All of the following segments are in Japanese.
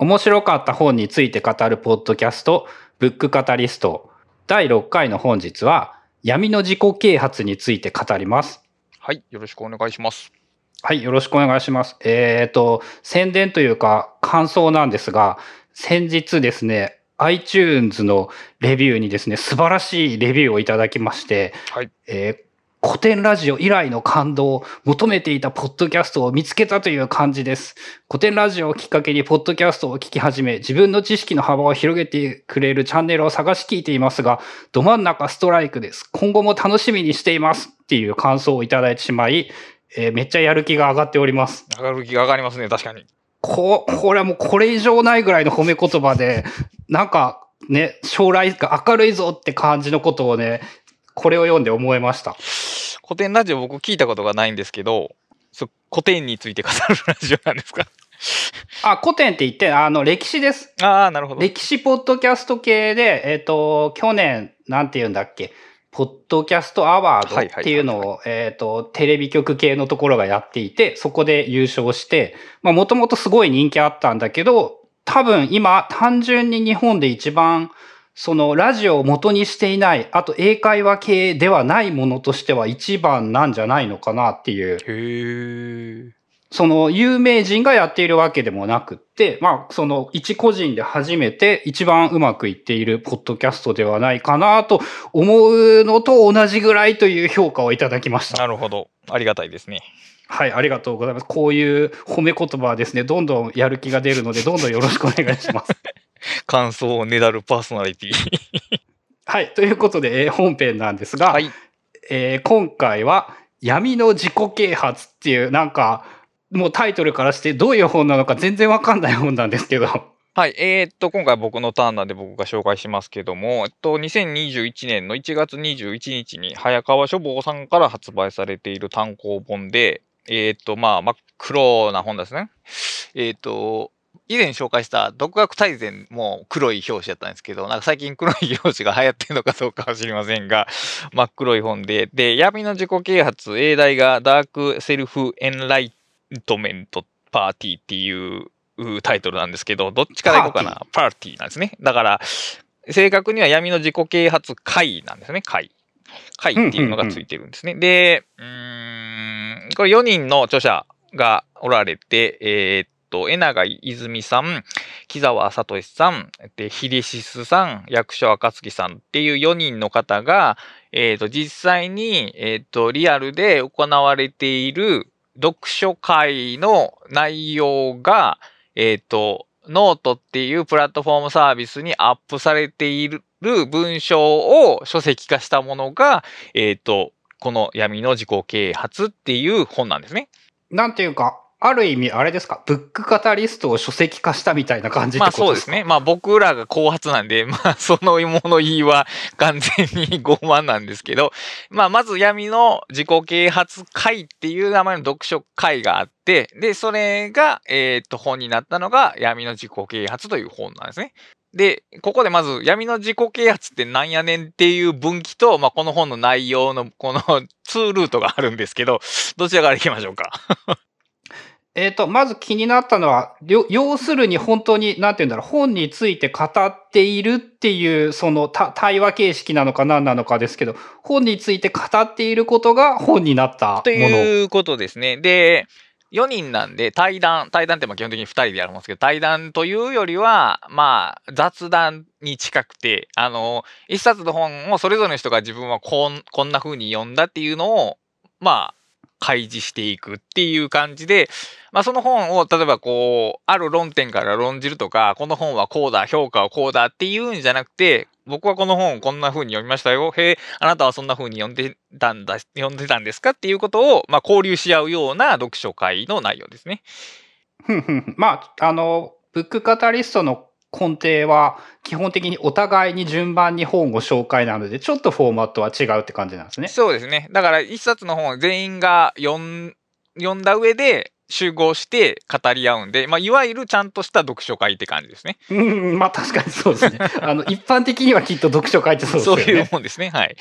面白かった本について語るポッドキャスト、ブックカタリスト。第6回の本日は、闇の自己啓発について語ります。はい、よろしくお願いします。はい、よろしくお願いします。えっ、と、宣伝というか感想なんですが、先日ですね、iTunes のレビューにですね、素晴らしいレビューをいただきまして、はい。えー古典ラジオ以来の感動を求めていたポッドキャストを見つけたという感じです。古典ラジオをきっかけにポッドキャストを聞き始め、自分の知識の幅を広げてくれるチャンネルを探し聞いていますが、ど真ん中ストライクです。今後も楽しみにしていますっていう感想をいただいてしまい、えーめっちゃやる気が上がっております。上がる気が上がりますね、確かに。こ、これはもうこれ以上ないぐらいの褒め言葉で、なんかね、将来が明るいぞって感じのことをね、これを読んで思いました。古典ラジオ僕聞いたことがないんですけど、そ古典について語るラジオなんですか？あ、古典って言って、あの、歴史です。ああ、なるほど。歴史ポッドキャスト系で、えっ、と、去年、なんて言うんだっけ、ポッドキャストアワードっていうのを、えっと、テレビ局系のところがやっていて、そこで優勝して、まあ、もともとすごい人気あったんだけど、多分今、単純に日本で一番、そのラジオを元にしていない、あと英会話系ではないものとしては一番なんじゃないのかなっていう。へえ。その有名人がやっているわけでもなくって、まあ、その一個人で初めて一番うまくいっているポッドキャストではないかなと思うのと同じぐらいという評価をいただきました。なるほど。ありがたいですね。はい、ありがとうございます。こういう褒め言葉はですね、どんどんやる気が出るので、どんどんよろしくお願いします。感想をねだるパーソナリティ。はい、ということで、えー本編なんですが、はい。えー今回は闇の自己啓発っていう、なんか、もうタイトルからしてどういう本なのか全然わかんない本なんですけど、はい。えーっと、今回僕のターンなんで僕が紹介しますけども、えっと、2021年の1月21日に早川書房さんから発売されている単行本で、えーっと、まあ、真っ黒な本ですね。えーっと、以前紹介した独学大全も黒い表紙やったんですけど、なんか最近黒い表紙が流行ってるのかどうかは知りませんが、真っ黒い本で、で、闇の自己啓発、英題がダークセルフエンライトメントパーティーっていううタイトルなんですけど、どっちからいこうかな？パーティーなんですね。だから、正確には闇の自己啓発会なんですね。会。会っていうのがついてるんですね。で、うーん、これ4人の著者がおられて、えーっと、江永泉さん、木澤佐登志さん、で、ひでシスさん、役所暁さんっていう4人の方が、えーと、実際に、えーと、リアルで行われている読書会の内容が、えっ、と、ノートっていうプラットフォームサービスにアップされている文章を書籍化したものが、えっ、と、この闇の自己啓発っていう本なんですね。なんていうか、ある意味あれですか、ブックカタリストを書籍化したみたいな感じってまあことでか？そうですすね。まあ僕らが後発なんで、まあその物言いは完全に傲慢なんですけど、まあまず闇の自己啓発会っていう名前の読書会があって、で、それが、えっと本になったのが闇の自己啓発という本なんですね。で、ここでまず闇の自己啓発ってなんやねんっていう分岐と、まあこの本の内容のこの2ルートがあるんですけど、どちらから行きましょうか？えっ、と、まず気になったのは、要するに本当に、なんて言うんだろう、本について語っているっていう、その対話形式なのか何なのかですけど、本について語っていることが本になったもの。ということですね。で、4人なんで対談、対談ってまあ基本的に2人でやるんですけど、対談というよりは、まあ雑談に近くて、あの、一冊の本をそれぞれの人が自分はこんこんな風に読んだっていうのを、まあ、開示していくっていう感じで、まあその本を例えばこう、ある論点から論じるとか、この本はこうだ、評価はこうだっていうんじゃなくて、僕はこの本こんな風に読みましたよ。へえ、あなたはそんな風に読んでたんだ、読んでたんですかっていうことを、まあ交流し合うような読書会の内容ですね。まあ、あの、ブックカタリストの根底は、基本的にお互いに順番に本を紹介なので、ちょっとフォーマットは違うって感じなんですね。そうですね。だから一冊の本を全員が読ん読んだ上で、集合して語り合うんで、まあ、いわゆるちゃんとした読書会って感じですね。うん、まあ確かにそうですね。あの、一般的にはきっと読書会ってそうですね。そういうもんですね。はい。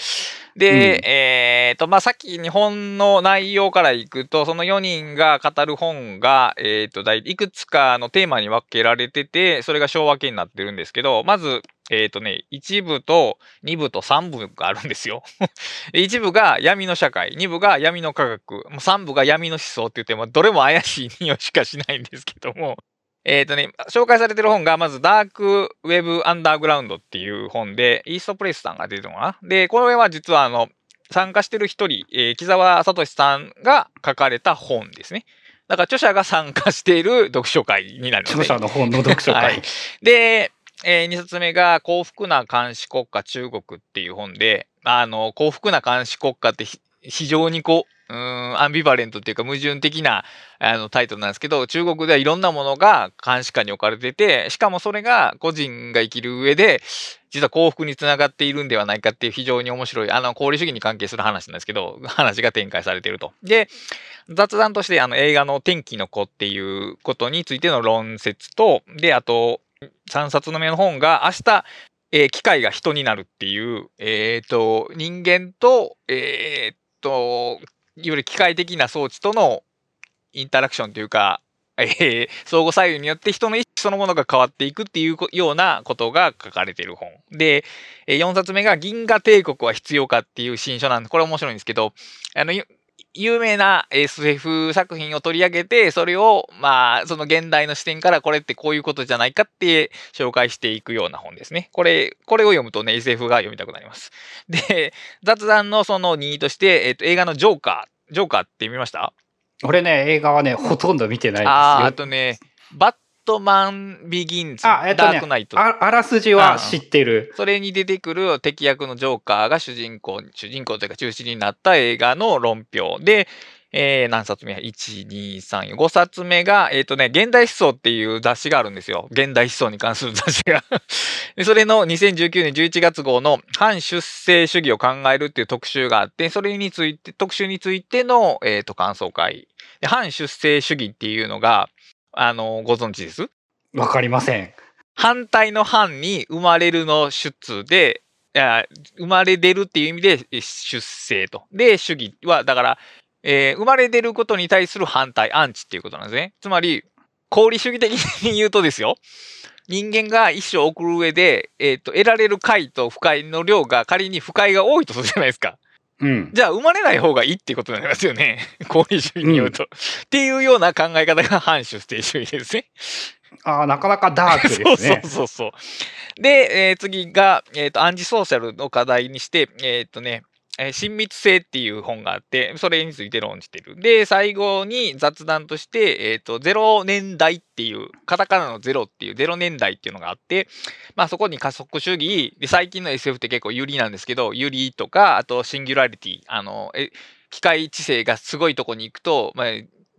で、うん、えっ、ー、と、まあ、さっき日本の内容からいくと、その4人が語る本が、えっ、ー、と、いくつかのテーマに分けられてて、それが小分けになってるんですけど、まず、えっ、ー、とね、1部と2部と3部があるんですよ。1部が闇の社会、2部が闇の科学、3部が闇の思想って言っても、どれも怪しい匂いしかしないんですけども、えっ、ー、とね、紹介されてる本が、まず、ダークウェブアンダーグラウンドっていう本で、イーストプレスさんが出てるのかなで、これは実は、あの、参加してる一人、えー、木沢聡さんが書かれた本ですね。だから著者が参加している読書会になります、ね。著者の本の読書会。はい、で、えー、2冊目が幸福な監視国家中国っていう本で、あの、幸福な監視国家って非常にこう、うん、アンビバレントっていうか矛盾的なあのタイトルなんですけど、中国ではいろんなものが監視下に置かれてて、しかもそれが個人が生きる上で、実は幸福につながっているんではないかっていう非常に面白い、あの、功利主義に関係する話なんですけど、話が展開されていると。で、雑談としてあの映画の天気の子っていうことについての論説と、で、あと、3冊の目の本が明日、えー、機械が人になるっていう、え、ー、と、人間と、えっ、と、いわゆる機械的な装置とのインタラクションというか、えー、相互作用によって人の意識そのものが変わっていくっていうようなことが書かれている本。で、4冊目が銀河帝国は必要かっていう新書なんで、これ面白いんですけど、あの、有名な SF 作品を取り上げて、それを、まあ、その現代の視点からこれってこういうことじゃないかって紹介していくような本ですね。これ、これを読むとね、SF が読みたくなります。で、雑談のその2位として、えっ、と、映画のジョーカー、ジョーカーって見ました？俺ね、映画はね、ほとんど見てないですよ。ああとね、バットマンビギンズ、あ、えっとね、ダークナイトあ。あらすじは知ってる、それに出てくる敵役のジョーカーが主人公、主人公というか中心になった映画の論評で、えー、何冊目 ?1、2、3、5冊目が、えっ、ー、とね、現代思想っていう雑誌があるんですよ。現代思想に関する雑誌が で。それの2019年11月号の反出生主義を考えるっていう特集があって、それについて、特集についての、えっ、ー、と、感想会。で反出生主義っていうのが、あの、ご存知です？わかりません。反対の反に生まれるの出で、生まれ出るっていう意味で出生と。で、主義は、だから、えー、生まれ出ることに対する反対、アンチっていうことなんですね。つまり、功利主義的に言うとですよ。人間が一生送る上で、えっ、ー、と、得られる快と不快の量が仮に不快が多いとするじゃないですか。うん。じゃあ、生まれない方がいいっていうことになりますよね。功利主義に言うと。うん、っていうような考え方が反出生主義ですね。ああ、なかなかダークですね。そうそうそうで、えー、次が、えっ、ー、と、アンチソーシャルの課題にして、えっ、ー、とね、えー、親密性っていう本があって、それについて論じてる。で、最後に雑談として、えっ、ー、と、ゼロ年代っていう、カタカナの0っていう、0年代っていうのがあって、まあそこに加速主義、で、最近の SF って結構有利なんですけど、有利とか、あとシンギュラリティ、あの、え、機械知性がすごいとこに行くと、まあ、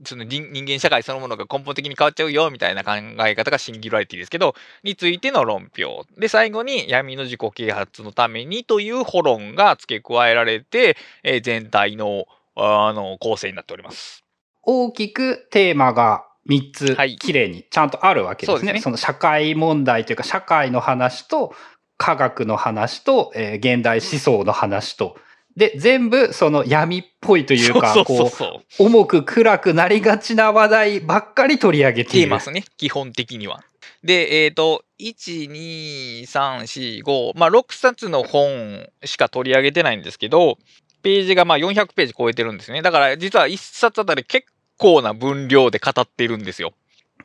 その人間社会そのものが根本的に変わっちゃうよみたいな考え方がシンギュラリティですけど、についての論評。で、最後に闇の自己啓発のためにという保論が付け加えられて、えー、全体のあの構成になっております。大きくテーマが3つ、はい、綺麗にちゃんとあるわけですね。そねその社会問題というか社会の話と科学の話と、えー、現代思想の話と、で、全部その闇っぽいというか、こう、重く暗くなりがちな話題ばっかり取り上げている。ますね、基本的には。で、えっ、ー、と、1、2、3、4、5、まあ、6冊の本しか取り上げてないんですけど、ページがまあ400ページ超えてるんですね。だから実は1冊あたり結構な分量で語っているんですよ。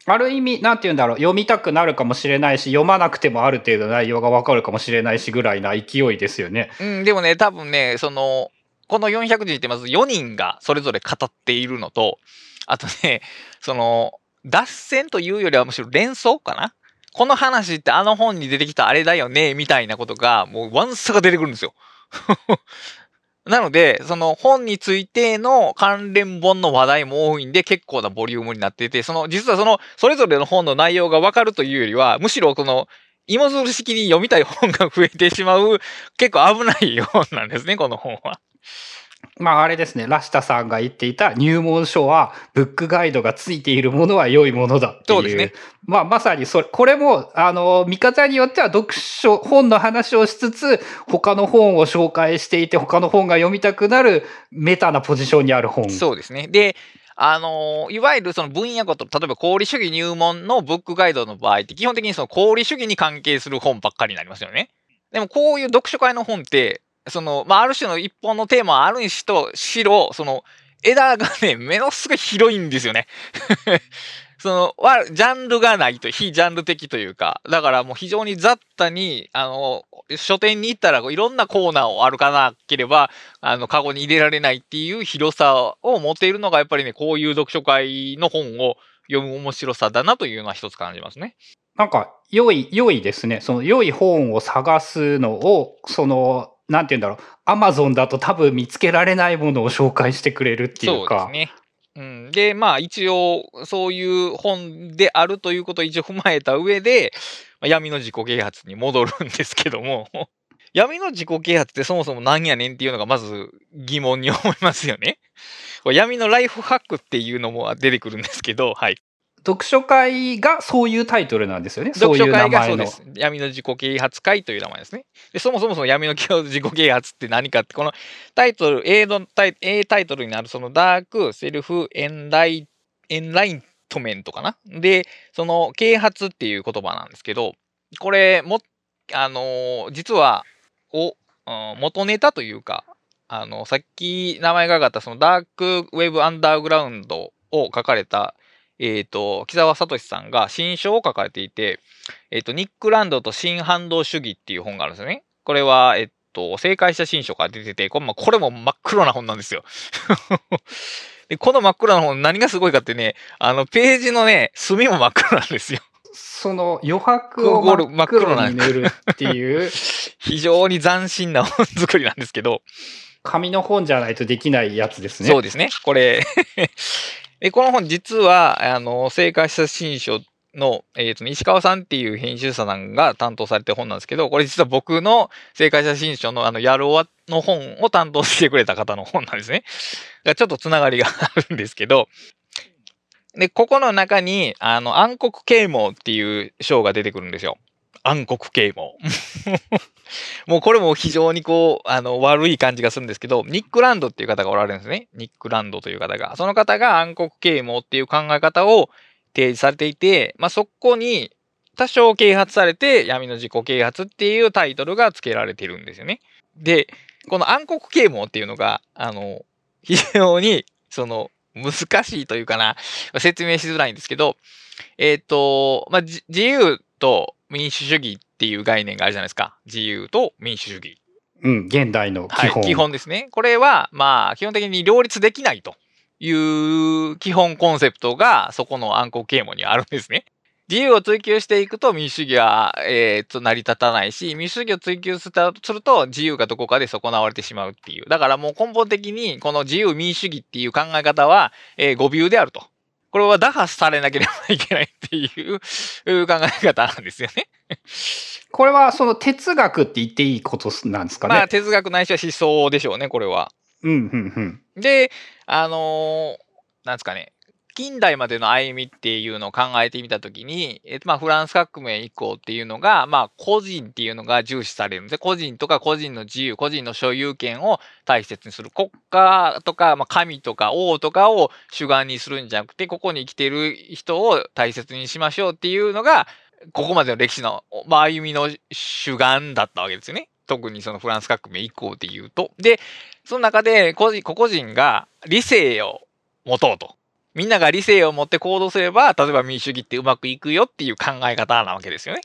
ある意味、なんて言うんだろう、読みたくなるかもしれないし、読まなくてもある程度内容がわかるかもしれないしぐらいな勢いですよね。うん、でもね、多分ね、その、この400字ってまず4人がそれぞれ語っているのと、あとね、その、脱線というよりはむしろ連想かな？この話ってあの本に出てきたあれだよね、みたいなことが、もうワンサが出てくるんですよ。なので、その本についての関連本の話題も多いんで結構なボリュームになっていて、その、実はその、それぞれの本の内容がわかるというよりは、むしろこの、芋づる式に読みたい本が増えてしまう、結構危ない本なんですね、この本は。まああれですね、ラシタさんが言っていた入門書はブックガイドがついているものは良いものだっていう。そうですね。まあまさにそれ、これも、あの、見方によっては読書、本の話をしつつ、他の本を紹介していて、他の本が読みたくなるメタなポジションにある本。そうですね。で、あのいわゆるその分野ごと、例えば功利主義入門のブックガイドの場合って、基本的にその功利主義に関係する本ばっかりになりますよね。でもこういう読書会の本って、その、まあ、ある種の一本のテーマあるにしと、しろ、その、枝がね、目のすごい広いんですよね。その、は、ジャンルがないと、非ジャンル的というか、だからもう非常に雑多に、あの、書店に行ったらいろんなコーナーを歩かなければ、あの、カゴに入れられないっていう広さを持っているのが、やっぱりね、こういう読書会の本を読む面白さだなというのは一つ感じますね。なんか、良い、良いですね。その良い本を探すのを、その、なんて言うんだろう、アマゾンだと多分見つけられないものを紹介してくれるっていうか。そうですね。うん、で、まあ一応、そういう本であるということを一応踏まえた上で、闇の自己啓発に戻るんですけども、闇の自己啓発ってそもそも何やねんっていうのがまず疑問に思いますよね。闇のライフハックっていうのも出てくるんですけど、はい。読書会がそういうタイトルなんですよね。読書会がそうです。闇の自己啓発会という名前ですね。でそもそもその闇の自己啓発って何かって、このタイトル、A のタイ A タイトルになるそのダークセルフエンライエンライントメントかな。で、その啓発っていう言葉なんですけど、これも、あのー、実は、お、うん、元ネタというか、あの、さっき名前が挙がったそのダークウェブアンダーグラウンドを書かれたえっ、ー、と、木沢聡さんが新書を書かれていて、えっ、ー、と、ニックランドと新反動主義っていう本があるんですよね。これは、えっと、正解した新書から出てて、これもこれも真っ黒な本なんですよ。で、この真っ黒な本、何がすごいかってね、あの、ページのね、墨も真っ黒なんですよ。その余白を真っ黒に塗るっていう。非常に斬新な本作りなんですけど。紙の本じゃないとできないやつですね。そうですね。これで、この本実は、あの、正解した新書の、えっ、ー、と、石川さんっていう編集者さんが担当されてる本なんですけど、これ実は僕の正解した新書のあの、やるおわの本を担当してくれた方の本なんですね。がちょっとつながりがあるんですけど、で、ここの中に、あの、暗黒啓蒙っていう章が出てくるんですよ。暗黒啓蒙。もうこれも非常にこう、あの、悪い感じがするんですけど、ニックランドっていう方がおられるんですね。ニックランドという方が。その方が暗黒啓蒙っていう考え方を提示されていて、まあ、そこに多少啓発されて闇の自己啓発っていうタイトルが付けられてるんですよね。で、この暗黒啓蒙っていうのが、あの、非常に、その、難しいというかな、説明しづらいんですけど、えっ、ー、と、まあ、自由と民主主義っていう概念があるじゃないですか。自由と民主主義。うん、現代の基本。はい、基本ですね。これは、まあ、基本的に両立できないという基本コンセプトが、そこの暗黒啓蒙にあるんですね。自由を追求していくと民主主義は、えー、と成り立たないし、民主主義を追求すると自由がどこかで損なわれてしまうっていう。だからもう根本的にこの自由民主主義っていう考え方は、えー、誤謬であると。これは打破されなければいけないっていう考え方なんですよね。これはその哲学って言っていいことなんですかね？まあ哲学ないしは思想でしょうね、これは。うん、うん、うん。で、あのー、なんですかね。近代までの歩みっていうのを考えてみたときに、えっと、まあ、フランス革命以降っていうのが、まあ、個人っていうのが重視されるんで、個人とか個人の自由、個人の所有権を大切にする。国家とか、まあ、神とか王とかを主眼にするんじゃなくて、ここに生きてる人を大切にしましょうっていうのが、ここまでの歴史の、まあ、歩みの主眼だったわけですよね。特にそのフランス革命以降で言うと。で、その中で個人、個々人が理性を持とうと。みんなが理性を持って行動すれば、例えば民主主義ってうまくいくよっていう考え方なわけですよね。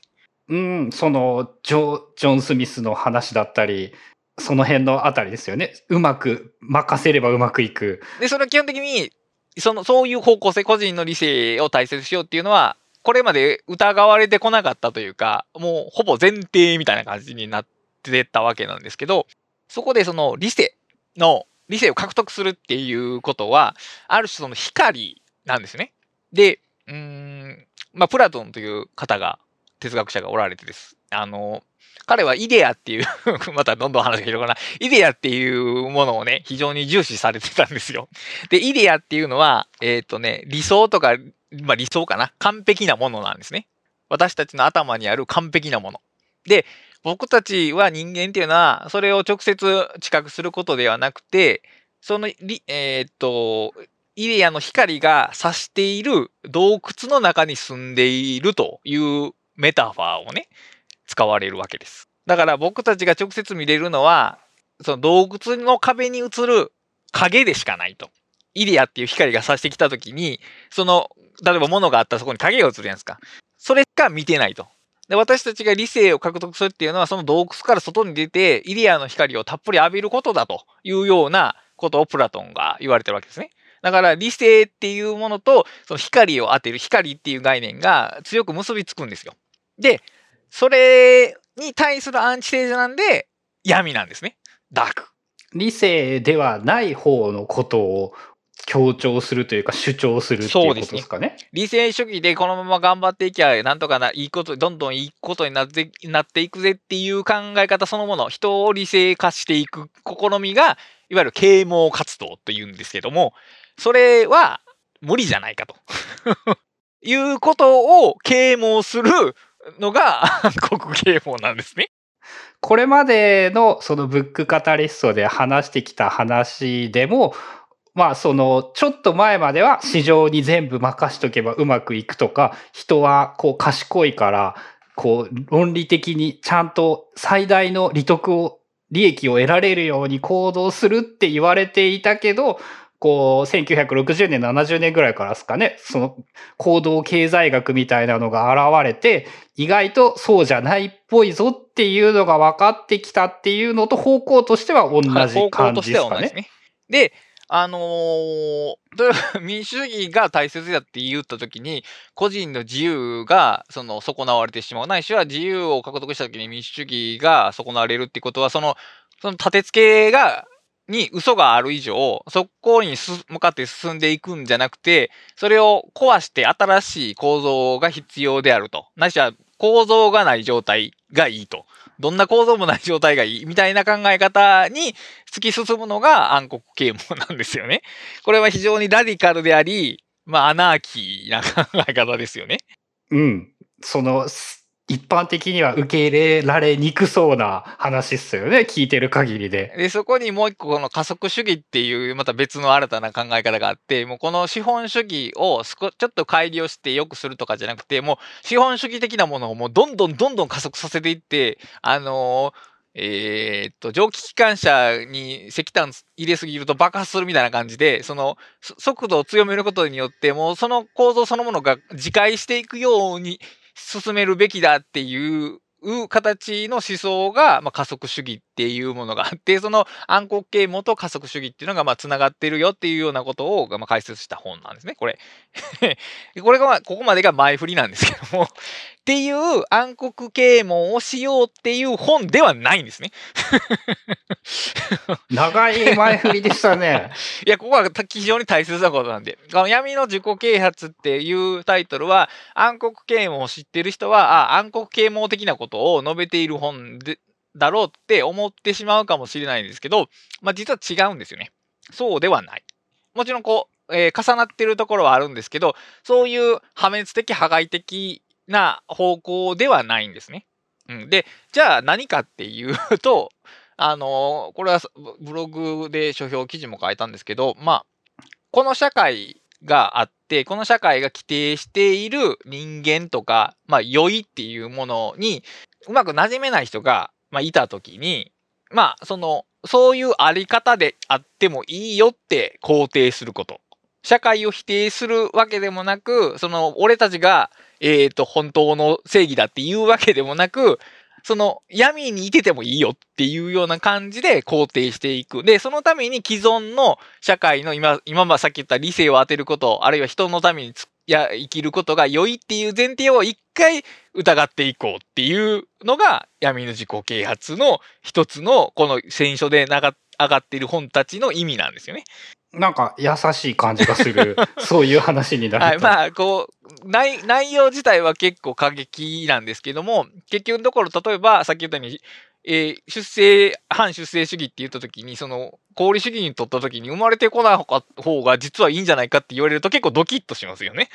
うん、そのジョ、ジョン・スミスの話だったり、その辺のあたりですよね。うまく、任せればうまくいく。で、それは基本的に、その、そういう方向性、個人の理性を大切にしようっていうのは、これまで疑われてこなかったというか、もうほぼ前提みたいな感じになってたわけなんですけど、そこでその理性の理性を獲得するっていうことは、ある種その光なんですね。で、うん、まあ、プラトンという方が哲学者がおられてです。あの、彼はイデアっていう またどんどん話が広がるな。イデアっていうものをね、非常に重視されてたんですよ。で、イデアっていうのは、えっ、ー、とね、理想とか、まあ理想かな。完璧なものなんですね。私たちの頭にある完璧なもの。で、僕たちは人間っていうのは、それを直接知覚することではなくて、その、えっ、と、イデアの光が差している洞窟の中に住んでいるというメタファーをね、使われるわけです。だから僕たちが直接見れるのは、その洞窟の壁に映る影でしかないと。イデアっていう光が差してきたときに、その、例えば物があったらそこに影が映るじゃないですか。それしか見てないと。で、私たちが理性を獲得するっていうのは、その洞窟から外に出て、イデアの光をたっぷり浴びることだというようなことをプラトンが言われてるわけですね。だから理性っていうものと、その光を当てる光っていう概念が強く結びつくんですよ。で、それに対するアンチテーゼなんで、闇なんですね。ダーク。理性ではない方のことを強調するというか主張するっていうことですかね。ね理性主義でこのまま頑張っていきゃ、なんとかな、いいこと、どんどんいいことになってなっていくぜっていう考え方そのもの、人を理性化していく試みが、いわゆる啓蒙活動というんですけども、それは無理じゃないかと。いうことを啓蒙するのが 暗黒啓蒙なんですね。これまでのそのブックカタリストで話してきた話でも、まあそのちょっと前までは市場に全部任しとけばうまくいくとか、人はこう賢いからこう論理的にちゃんと最大の利得を、利益を得られるように行動するって言われていたけど、こう、1960年、70年ぐらいからですかね、その行動経済学みたいなのが現れて、意外とそうじゃないっぽいぞっていうのが分かってきたっていうのと方向としては同じ感じですかね。ねで、あのー、民主主義が大切だって言ったときに、個人の自由がその損なわれてしまう。ないしは自由を獲得したときに民主主義が損なわれるってことは、その、その立て付けがに嘘がある以上、そこに向かって進んでいくんじゃなくて、それを壊して新しい構造が必要であると。ないしは構造がない状態がいいと。どんな構造もない状態がいいみたいな考え方に突き進むのが暗黒啓蒙なんですよね。これは非常にラディカルであり、まあアナーキーな考え方ですよね。うん。その、一般的には受け入れられにくそうな話っすよね。聞いてる限りで。で、そこにもう一個この加速主義っていうまた別の新たな考え方があって、もうこの資本主義をちょっと改良して良くするとかじゃなくて、もう資本主義的なものをもうどんどんどんどん加速させていって、あのーえー、っと、蒸気機関車に石炭入れすぎると爆発するみたいな感じで、その速度を強めることによって、もうその構造そのものが自壊していくように進めるべきだっていう形の思想が、まあ、加速主義っていうものがあって、その暗黒系元加速主義っていうのが、まあ、繋がってるよっていうようなことを、まあ、解説した本なんですね、これ。これが、ここまでが前振りなんですけどもっていう暗黒啓蒙をしようっていう本ではないんですね。長い前振りでしたね。いや、ここは非常に大切なことなんで。闇の自己啓発っていうタイトルは、暗黒啓蒙を知ってる人は、あ、暗黒啓蒙的なことを述べている本で、だろうって思ってしまうかもしれないんですけど、まあ実は違うんですよね。そうではない。もちろんこう、えー、重なってるところはあるんですけど、そういう破滅的、破壊的な方向ではないんですね。うん、で、じゃあ何かっていうと、あのこれはブログで書評記事も書いたんですけど、まあ、この社会があって、この社会が規定している人間とか、まあ、良いっていうものにうまく馴染めない人が、まあ、いたときに、まあ、その、そういうあり方であってもいいよって肯定すること。社会を否定するわけでもなく、その、俺たちがえっ、ー、と、本当の正義だっていうわけでもなく、その闇にいててもいいよっていうような感じで肯定していく。で、そのために既存の社会の今、今まさっき言った理性を当てること、あるいは人のためにや生きることが良いっていう前提を一回疑っていこうっていうのが闇の自己啓発の一つのこの選書で上がっている本たちの意味なんですよね。なんか優しい感じがする、そういう話になる。はい、まあ、こう、内、内容自体は結構過激なんですけども、結局のところ、例えば、さっき言ったように、えー、出生、反出生主義って言った時に、その、功利主義にとった時に生まれてこない方が実はいいんじゃないかって言われると結構ドキッとしますよね。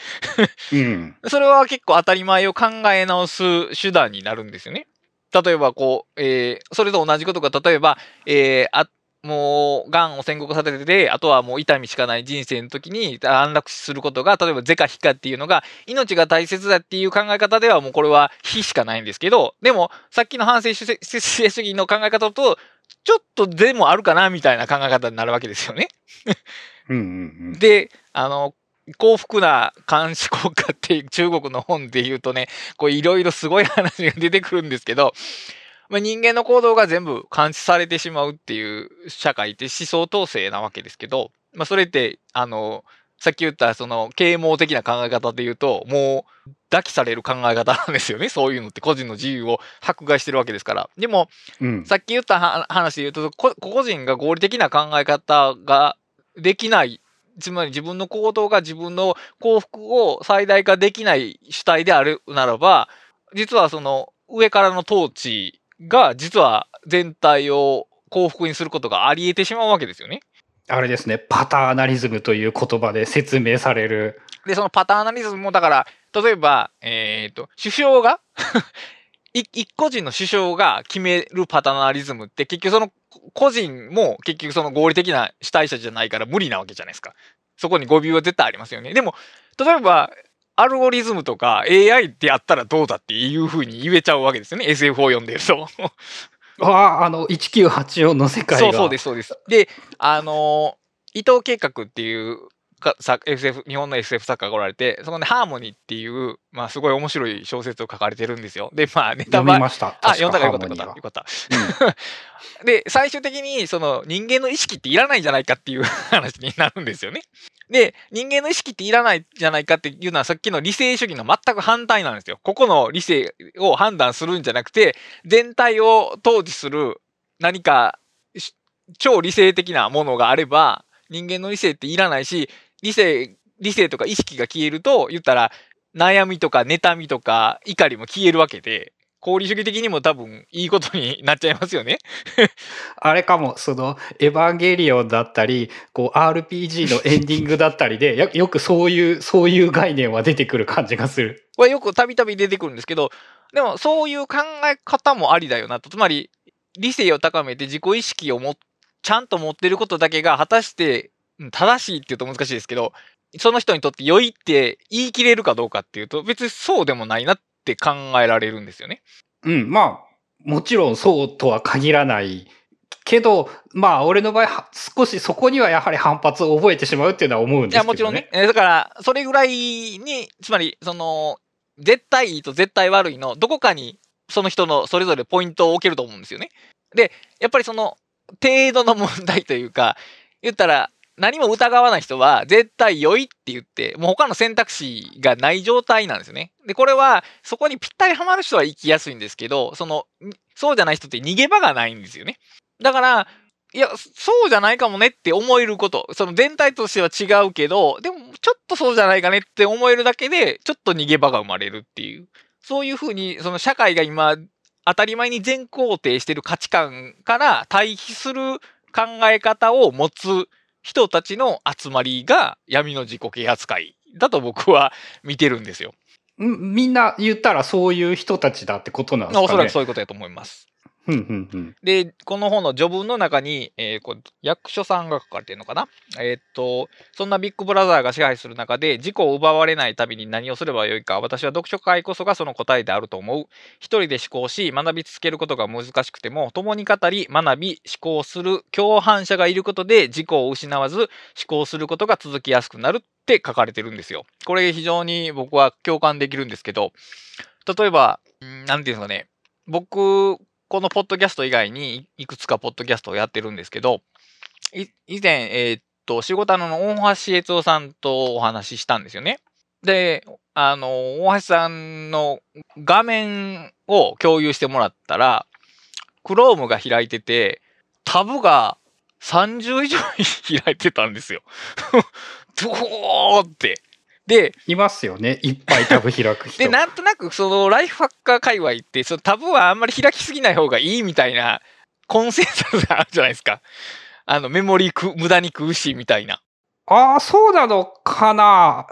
うん。それは結構当たり前を考え直す手段になるんですよね。例えば、こう、えー、それと同じことが、例えば、えー、あ、もう、癌を宣告されてて、あとはもう痛みしかない人生の時に安楽死することが、例えば是か非かっていうのが、命が大切だっていう考え方ではもうこれは非しかないんですけど、でも、さっきの反省主義の考え方と、ちょっとでもあるかなみたいな考え方になるわけですよね。うんうんうん、で、あの、幸福な監視国家っていう中国の本で言うとね、こういろいろすごい話が出てくるんですけど、まあ、人間の行動が全部監視されてしまうっていう社会って思想統制なわけですけど、まあ、それって、あの、さっき言ったその啓蒙的な考え方で言うと、もう抱きされる考え方なんですよね。そういうのって個人の自由を迫害してるわけですから。でも、うん、さっき言った話で言うと、個人が合理的な考え方ができない、つまり自分の行動が自分の幸福を最大化できない主体であるならば、実はその上からの統治が実は全体を幸福にすることがあり得てしまうわけですよね。あれですね、パターナリズムという言葉で説明される。で、そのパターナリズムも、だから、例えば、えっ、ー、と、首相が 一個人の首相が決めるパターナリズムって結局その個人も結局その合理的な主体者じゃないから無理なわけじゃないですか。そこに語尾は絶対ありますよね。でも、例えば、アルゴリズムとか AI ってやったらどうだっていうふうに言えちゃうわけですよね。SF を読んでると。あ あ、あの、1984の世界が。そうそうです、そうです。で、あの、伊藤計画っていうか SF、日本の SF 作家がおられて、そこで、ハーモニーっていう、まあ、すごい面白い小説を書かれてるんですよ。で、まあ、ネタバレ。あ、読んだからよかった、よかった。よかった。うん、で、最終的に、その、人間の意識っていらないんじゃないかっていう話になるんですよね。で、人間の意識っていらないじゃないかっていうのはさっきの理性主義の全く反対なんですよ。ここの理性を判断するんじゃなくて、全体を統治する何か超理性的なものがあれば、人間の理性っていらないし、理性、理性とか意識が消えると、言ったら、悩みとか妬みとか怒りも消えるわけで、功利主義的にも多分いいことになっちゃいますよね。あれかも、その、エヴァンゲリオンだったり、こう、RPG のエンディングだったりで、よくそういう、そういう概念は出てくる感じがする。これよくたびたび出てくるんですけど、でもそういう考え方もありだよなと。つまり、理性を高めて自己意識をも、ちゃんと持ってることだけが果たして正しいって言うと難しいですけど、その人にとって良いって言い切れるかどうかっていうと、別にそうでもないなっって考えられるんですよね。うん、まあ、もちろんそうとは限らないけど、まあ、俺の場合、少しそこにはやはり反発を覚えてしまうっていうのは思うんですけど、ね、いや、もちろんね。だから、それぐらいに、つまり、その、絶対いいと絶対悪いの、どこかに、その人のそれぞれポイントを置けると思うんですよね。で、やっぱりその、程度の問題というか、言ったら、何も疑わない人は絶対良いって言って、もう他の選択肢がない状態なんですよね。で、これはそこにぴったりハマる人は生きやすいんですけど、その、そうじゃない人って逃げ場がないんですよね。だから、いや、そうじゃないかもねって思えること、その全体としては違うけど、でもちょっとそうじゃないかねって思えるだけで、ちょっと逃げ場が生まれるっていう。そういうふうに、その社会が今、当たり前に全肯定してる価値観から対比する考え方を持つ人たちの集まりが闇の自己啓発会だと僕は見てるんですよ。みんな言ったらそういう人たちだってことなんですかねおそらくそういうことだと思います。で、この本の序文の中に、えー、こ役所さんが書かれてるのかな？えー、っと、そんなビッグブラザーが支配する中で、自己を奪われないために何をすればよいか、私は読書会こそがその答えであると思う。一人で思考し、学び続けることが難しくても、共に語り、学び、思考する共犯者がいることで、自己を失わず、思考することが続きやすくなるって書かれてるんですよ。これ非常に僕は共感できるんですけど、例えば、なんていうんですかね、僕、このポッドキャスト以外にいくつかポッドキャストをやってるんですけど、以前、えー、っと、仕事の大橋悦夫さんとお話ししたんですよね。で、あの、大橋さんの画面を共有してもらったら、Chrome が開いてて、タブが30以上開いてたんですよ。どーって。で、いますよね。いっぱいタブ開く人。で、なんとなくそのライフハッカー界隈って、そのタブはあんまり開きすぎない方がいいみたいなコンセンサスがあるじゃないですか。あの、メモリく、無駄に食うし、みたいな。ああ、そうなのかな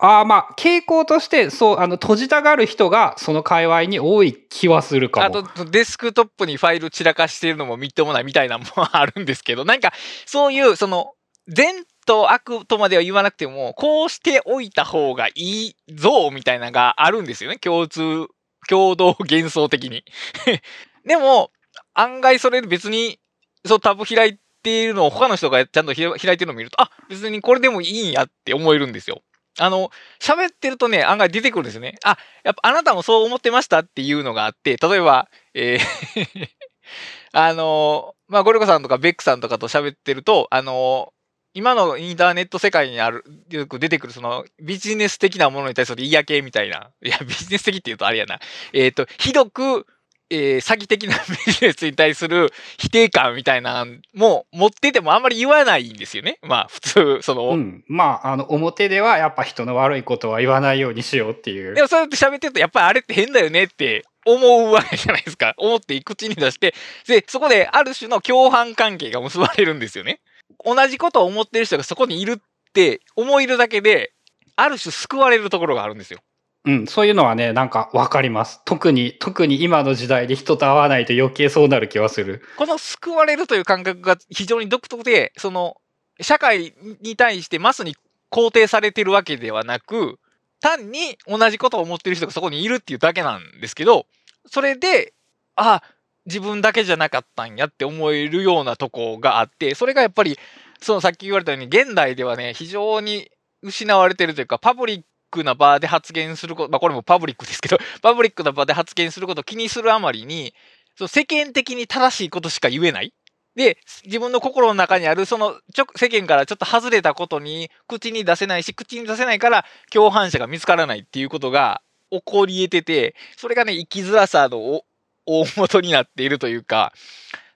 ああ、まあ、傾向として、そう、あの、閉じたがる人が、その界隈に多い気はするかも。あと、デスクトップにファイル散らかしてるのもみっともないみたいなのもあるんですけど、なんか、そういう、その、善と悪とまでは言わなくても、こうしておいた方がいいぞ、みたいなのがあるんですよね。共通、共同幻想的に。でも、案外それ別に、そう、タブ開いているのを他の人がちゃんと開いてるのを見ると、あ、別にこれでもいいんやって思えるんですよ。あの、喋ってるとね、案外出てくるんですよね。あ、やっぱあなたもそう思ってましたっていうのがあって、例えば、えー あの、まあ、ゴルゴさんとかベックさんとかと喋ってると、あの、今のインターネット世界にある、よく出てくるそのビジネス的なものに対する嫌気みたいな。いや、ビジネス的って言うとあれやな。えっ、ー、と、ひどくえー、詐欺的な ビジネスに対する否定感みたいなのも持っててもあんまり言わないんですよね。まあ普通、その。うん。まあ、あの、表ではやっぱ人の悪いことは言わないようにしようっていう。でもそうやって喋ってると、やっぱりあれって変だよねって思うわけじゃないですか。思って口に出して、で、そこである種の共犯関係が結ばれるんですよね。同じことを思ってる人がそこにいるって思えるだけで、ある種救われるところがあるんですよ。うん、そういうのはね、なんかわかります。特に、特に今の時代で人と会わないと余計そうなる気はする。この救われるという感覚が非常に独特で、その、社会に対してマスに肯定されてるわけではなく、単に同じことを思ってる人がそこにいるっていうだけなんですけど、それで、あ、自分だけじゃなかったんやって思えるようなとこがあって、それがやっぱり、そのさっき言われたように、現代ではね、非常に失われてるというか、パブリックな場で発言すること、まあこれもパブリックですけど、パブリックな場で発言することを気にするあまりに、その世間的に正しいことしか言えない。で、自分の心の中にある、そのちょ、世間からちょっと外れたことに口に出せないし、口に出せないから共犯者が見つからないっていうことが起こり得てて、それがね、生きづらさの大元になっているというか、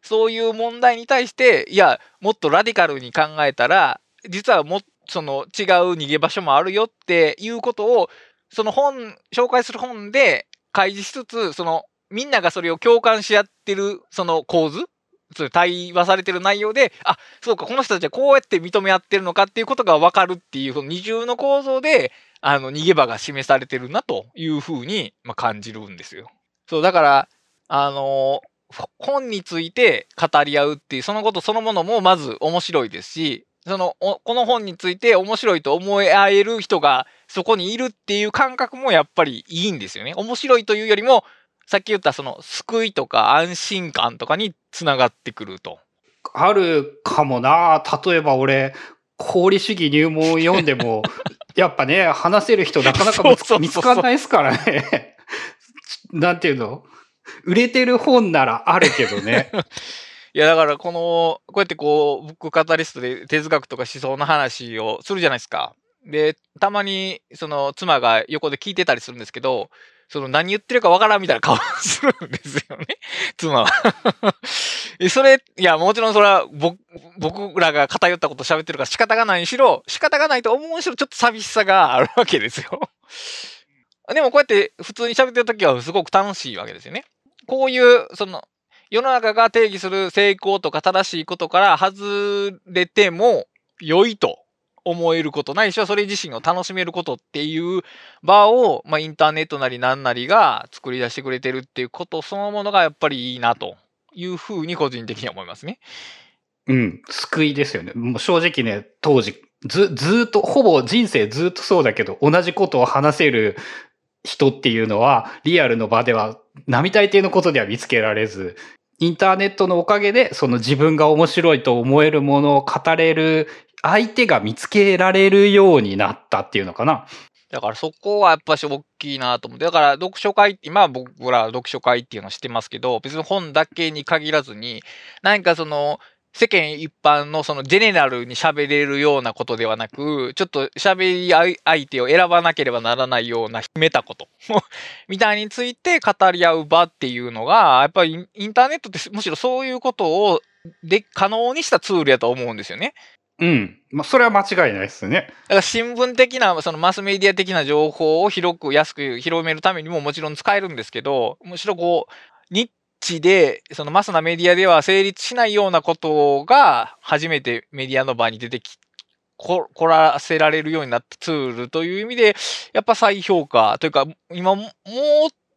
そういう問題に対して、いや、もっとラディカルに考えたら、実はもその違う逃げ場所もあるよっていうことを、その本、紹介する本で開示しつつ、そのみんながそれを共感し合ってるその構図そ対話されてる内容で、あ、そうか、この人たちはこうやって認め合ってるのかっていうことがわかるっていう、その二重の構造で、あの、逃げ場が示されてるなというふうに、まあ、感じるんですよ。そう、だから、あの本について語り合うっていう、そのことそのものもまず面白いですし、その、この本について面白いと思え合える人がそこにいるっていう感覚もやっぱりいいんですよね。面白いというよりも、さっき言ったその救いとか安心感とかにつながってくると。あるかもな。例えば俺、功利主義入門読んでも、やっぱね、話せる人なかなか見つかんないですからね。なんていうの？売れてる本ならあるけどね。いや、だからこの、こうやってこう、ブックカタリストで哲学とか思想の話をするじゃないですか。で、たまに、その、妻が横で聞いてたりするんですけど、その何言ってるかわからんみたいな顔するんですよね。妻はそれ、いや、もちろんそれは僕、僕らが偏ったこと喋ってるから仕方がないにしろ、仕方がないと思うにしろ、ちょっと寂しさがあるわけですよ。でもこうやって普通に喋ってるときはすごく楽しいわけですよね。こういう、その、世の中が定義する成功とか正しいことから外れても良いと思えることないしはそれ自身を楽しめることっていう場を、まあ、インターネットなり何なりが作り出してくれてるっていうことそのものがやっぱりいいなというふうに個人的には思いますね。うん、救いですよね。もう正直ね、当時、ず、ずっと、ほぼ人生ずっとそうだけど、同じことを話せる人っていうのは、リアルの場では、並大抵のことでは見つけられず、インターネットのおかげで、その自分が面白いと思えるものを語れる相手が見つけられるようになったっていうのかな。だからそこはやっぱし大きいなと思って。だから読書会、今僕ら読書会っていうのをしてますけど、別に本だけに限らずに、何かその世間一般のそのジェネラルに喋れるようなことではなく、ちょっと喋り相手を選ばなければならないような秘めたこと みたいについて語り合う場っていうのが、やっぱりインターネットってむしろそういうことをで、可能にしたツールやと思うんですよね。うん。まあ、それは間違いないですね。だから新聞的な、そのマスメディア的な情報を広く安く広めるためにももちろん使えるんですけど、むしろこう、ニッチで、そのマスなメディアでは成立しないようなことが初めてメディアの場に出てきこ、こらせられるようになったツールという意味で、やっぱ再評価というか、今も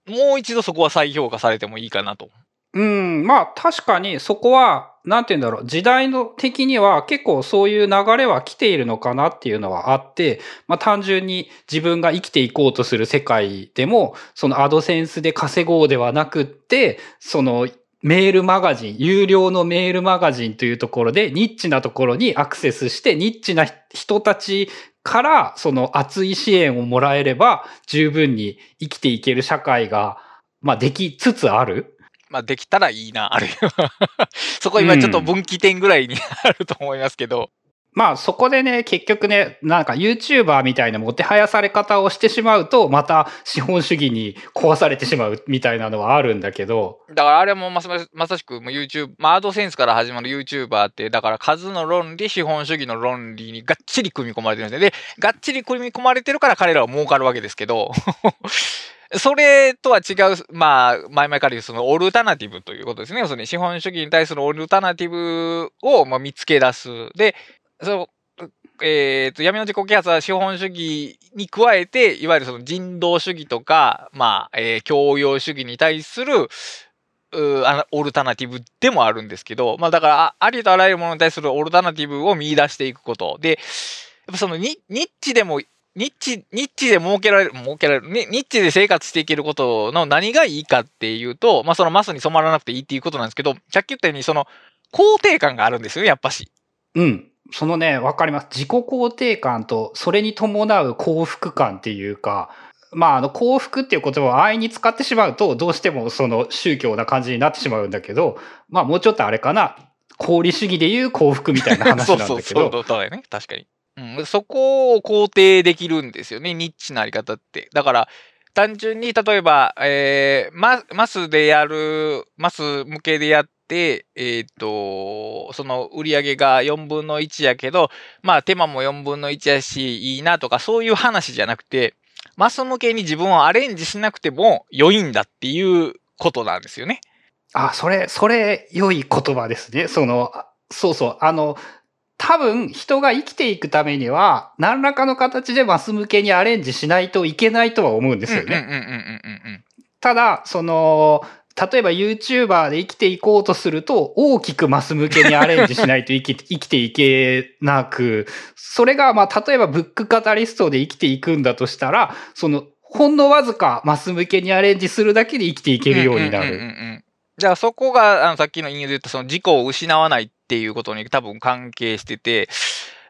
う、もう一度そこは再評価されてもいいかなと。うん、まあ確かにそこは、なんて言うんだろう、時代の的には結構そういう流れは来ているのかなっていうのはあって、まあ単純に自分が生きていこうとする世界でも、そのアドセンスで稼ごうではなくって、そのメールマガジン、有料のメールマガジンというところで、ニッチなところにアクセスして、ニッチな人たちから、その熱い支援をもらえれば、十分に生きていける社会が、まあできつつある。まあ、できたらいいな、あるいはそこ今ちょっと分岐点ぐらいにあると思いますけど。まあそこでね、結局ね、なんか YouTuber みたいなもてはやされ方をしてしまうと、また資本主義に壊されてしまうみたいなのはあるんだけど。だからあれもまさまさしく YouTube、まあアドセンスから始まる YouTuber って、だから数の論理、資本主義の論理にがっちり組み込まれてるんですね。で、がっちり組み込まれてるから彼らは儲かるわけですけど。それとは違う、まあ、前々から言うそのオルタナティブということですね。要するに資本主義に対するオルタナティブをまあ見つけ出す。で、その、えっ、ー、と、闇の自己啓発は資本主義に加えて、いわゆるその人道主義とか、まあ、えー、教養主義に対する、あオルタナティブでもあるんですけど、まあだから、ありとあらゆるものに対するオルタナティブを見出していくこと。で、やっぱそのニッチでもニッチ、ニッチで儲けられる、儲けられる、ニッチで生活していけることの何がいいかっていうと、まあそのマスに染まらなくていいっていうことなんですけど、さっき言ったようにその肯定感があるんですよやっぱし。うん。そのね、わかります。自己肯定感と、それに伴う幸福感っていうか、まあ、あの、幸福っていう言葉を安易に使ってしまうと、どうしてもその宗教な感じになってしまうんだけど、まあ、もうちょっとあれかな、功利主義でいう幸福みたいな話なんだけど。そうそうそう、そうだよね。確かに。うん、そこを肯定できるんですよね、ニッチなあり方って。だから、単純に、例えば、えー、マスでやる、マス向けでやって、えっ、ー、と、その売り上げが4分の1やけど、まあ手間も4分の1やし、いいなとか、そういう話じゃなくて、マス向けに自分をアレンジしなくても良いんだっていうことなんですよね。あ、それ、それ、良い言葉ですね。その、そうそう。あの、多分人が生きていくためには何らかの形でマス向けにアレンジしないといけないとは思うんですよね。ただ、その、例えば YouTuber で生きていこうとすると大きくマス向けにアレンジしないと生き 生きていけなく、それがまあ例えばブックカタリストで生きていくんだとしたら、そのほんのわずかマス向けにアレンジするだけで生きていけるようになる。じゃあそこが、あの、さっきの引用で言ったその自己を失わないっていうことに多分関係してて、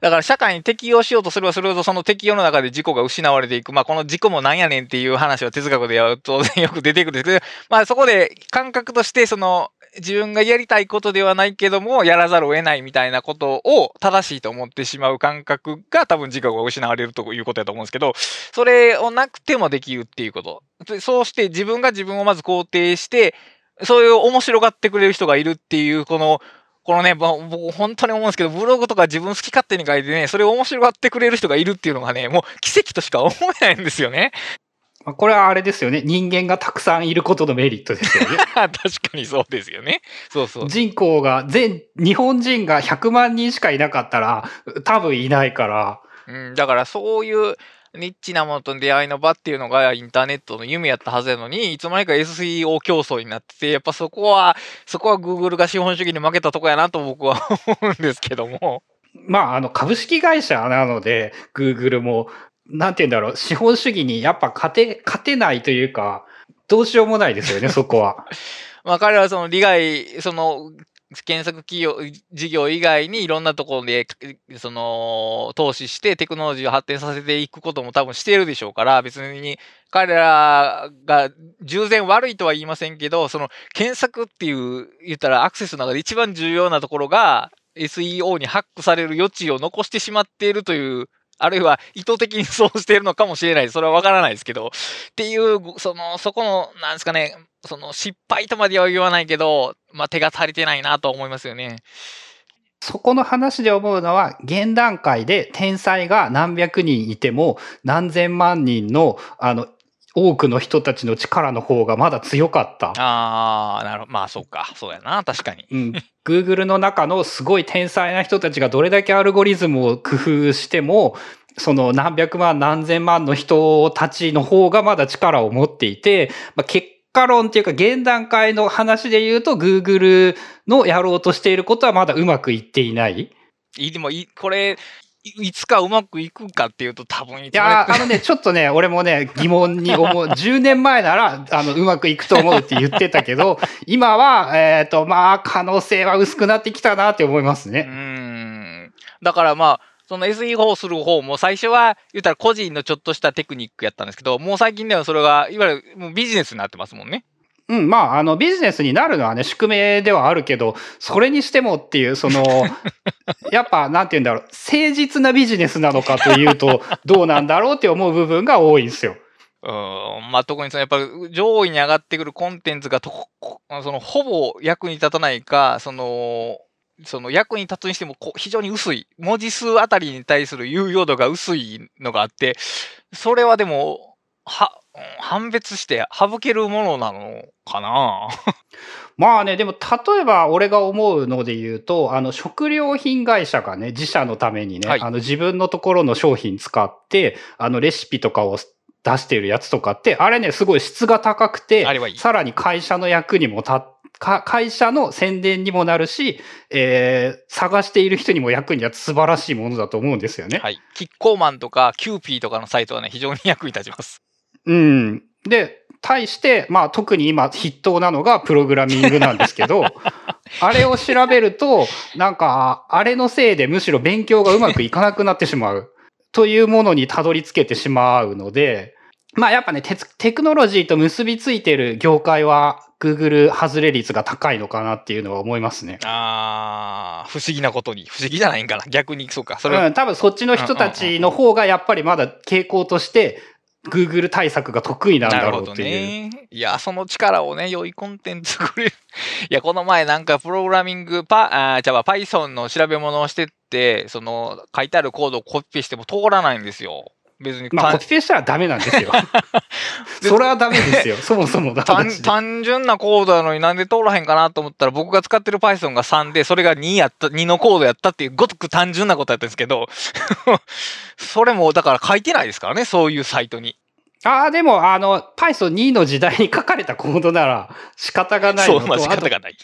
だから社会に適応しようとすればするほどその適応の中で自己が失われていく。まあこの自己もなんやねんっていう話は哲学でやるとよく出てくるんですけど、まあそこで感覚としてその自分がやりたいことではないけども、やらざるを得ないみたいなことを正しいと思ってしまう感覚が多分自我が失われるということだと思うんですけど、それをなくてもできるっていうこと。そうして自分が自分をまず肯定して、そういう面白がってくれる人がいるっていう、この、このね、僕本当に思うんですけど、ブログとか自分好き勝手に書いてね、それを面白がってくれる人がいるっていうのがね、もう奇跡としか思えないんですよね。これはあれですよね。人間がたくさんいることのメリットですよね。確かにそうですよね。そうそう。人口が、全、日本人が100万人しかいなかったら、多分いないから。うん、だからそういう、ニッチなものと出会いの場っていうのがインターネットの夢やったはずやのに、いつまにか SEO 競争になってて、やっぱそこは、そこは Google が資本主義に負けたとこやなと僕は思うんですけども。まあ、あの、株式会社なので、Google も、なんて言うんだろう、資本主義にやっぱ勝て、勝てないというか、どうしようもないですよね、そこは。まあ彼はその利害、その検索企業、事業以外にいろんなところで、その、投資してテクノロジーを発展させていくことも多分してるでしょうから、別に彼らが従前悪いとは言いませんけど、その検索っていう、言ったらアクセスの中で一番重要なところが、SEO にハックされる余地を残してしまっているというあるいは意図的にそうしているのかもしれない。それはわからないですけど。っていう、その、そこの、なんですかね、その失敗とまでは言わないけど、まあ、手が足りてないなと思いますよね。そこの話で思うのは、現段階で天才が何百人いても、何千万人の、あの、多くの人たちの力の方がまだ強かった。ああ、なるほど。まあ、そうか。そうやな。確かに。うん。Google の中のすごい天才な人たちがどれだけアルゴリズムを工夫しても、その何百万何千万の人たちの方がまだ力を持っていて、まあ、結果論っていうか現段階の話で言うと Google のやろうとしていることはまだうまくいっていない。いでもい、これ、いつかうまくいくかっていうと多分いや、あのね、ちょっとね、俺もね、疑問に思う。10年前なら、あの、うまくいくと思うって言ってたけど、今は、えっ、ー、と、まあ、可能性は薄くなってきたなって思いますね。うん。だからまあ、その SE 法する方も最初は言ったら個人のちょっとしたテクニックやったんですけど、もう最近ではそれがいわゆるもうビジネスになってますもんね。うん、まあ、あの、ビジネスになるのはね、宿命ではあるけど、それにしてもっていう、その、やっぱ、なんて言うんだろう、誠実なビジネスなのかというと、どうなんだろうって思う部分が多いんですよ。うん、まあ、特にその、やっぱり上位に上がってくるコンテンツがと、その、ほぼ役に立たないか、その、その役に立つにしても非常に薄い、文字数あたりに対する有用度が薄いのがあって、それはでも、は、判別して省けるものなのかな？まあね、でも例えば俺が思うので言うと、あの食料品会社がね、自社のためにね、はい、あの自分のところの商品使って、あのレシピとかを出しているやつとかって、あれね、すごい質が高くて、さらに会社の役にも立って、会社の宣伝にもなるし、えー、探している人にも役に立つ素晴らしいものだと思うんですよね。はい。キッコーマンとかキューピーとかのサイトはね、非常に役に立ちます。うん。で、対して、まあ特に今筆頭なのがプログラミングなんですけど、あれを調べると、なんか、あれのせいでむしろ勉強がうまくいかなくなってしまう。というものにたどり着けてしまうので、まあやっぱねテ、テクノロジーと結びついてる業界は Google 外れ率が高いのかなっていうのは思いますね。ああ、不思議なことに。不思議じゃないんかな。逆に、そうか。それうん、多分そっちの人たちの方がやっぱりまだ傾向として、Google 対策が得意なんだろうっていう。ね。いや、その力をね、良いコンテンツ作れる。いや、この前なんかプログラミング、パ、あ、じゃあ Python の調べ物をしてって、その書いてあるコードをコピペしても通らないんですよ。別に。まあ、コピペしたらダメなんですよ。それはダメですよ。そもそも単単純なコードなのになんで通らへんかなと思ったら、僕が使ってる Python が3で、それが2やった、2のコードやったっていうごく単純なことやったんですけど、それもだから書いてないですからね、そういうサイトに。ああ、でも、あの、Python2 の時代に書かれたコードなら仕方がないのと。そう、まあ仕方がない。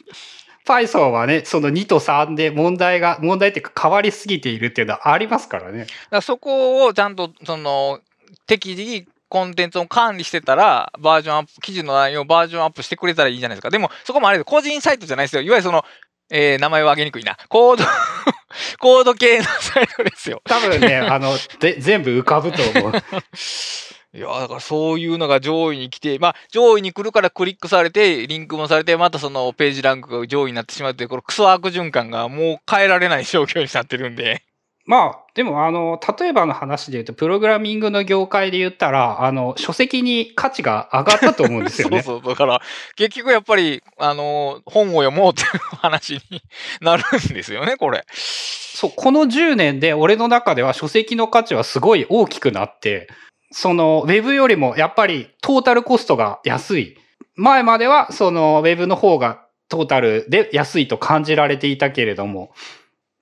Python はね、その2と3で問題が、問題っていうか変わりすぎているっていうのはありますからね。らそこをちゃんと、その、適時にコンテンツを管理してたら、バージョンアップ、記事の内容をバージョンアップしてくれたらいいじゃないですか。でも、そこもあれで個人サイトじゃないですよ。いわゆるその、えー、名前を挙げにくいな。コード コード系のサイトですよ。多分ね、あの、で、全部浮かぶと思う。いや、だからそういうのが上位に来て、まあ、上位に来るからクリックされて、リンクもされて、またそのページランクが上位になってしまうっていう、このクソ悪循環がもう変えられない状況になってるんで。まあ、でも、あの、例えばの話で言うと、プログラミングの業界で言ったら、あの、書籍に価値が上がったと思うんですよね。そうそう。だから、結局やっぱり、あの、本を読もうっていう話になるんですよね、これ。そう、この10年で俺の中では書籍の価値はすごい大きくなって、その、ウェブよりもやっぱりトータルコストが安い。前まではその、ウェブの方がトータルで安いと感じられていたけれども、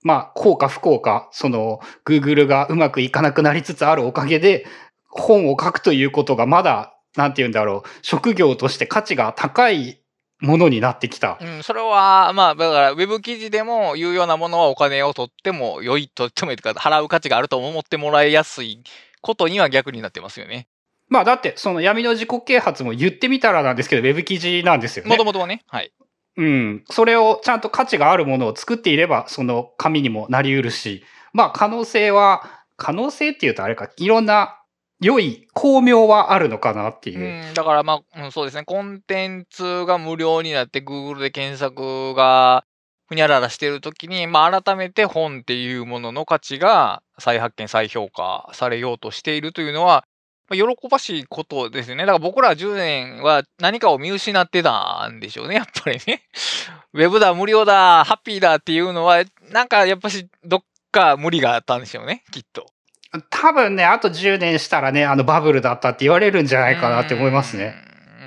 まあ、効果不効果、その、Google がうまくいかなくなりつつあるおかげで、本を書くということがまだ、なんて言うんだろう、職業として価値が高いものになってきた。うん、それは、まあ、だから、ウェブ記事でも有用なものはお金を取っても良いとってもいいとか、払う価値があると思ってもらいやすいことには逆になってますよね。まあだって、その闇の自己啓発も言ってみたらなんですけど、ウェブ記事なんですよね。もともとはね。はい。うん。それをちゃんと価値があるものを作っていれば、その紙にもなり得るし、まあ可能性は、可能性っていうとあれか、いろんな良い巧妙はあるのかなっていう。うん、だからまあ、うん、そうですね。コンテンツが無料になって Google で検索がふにゃららしてるときに、まあ改めて本っていうものの価値が再発見、再評価されようとしているというのは、まあ、喜ばしいことですよね。だから僕ら10年は何かを見失ってたんでしょうね、やっぱりね。ウェブだ、無料だ、ハッピーだっていうのは、なんかやっぱしどっか無理があったんでしょうね、きっと。多分ね、あと10年したらね、あのバブルだったって言われるんじゃないかなって思いますね。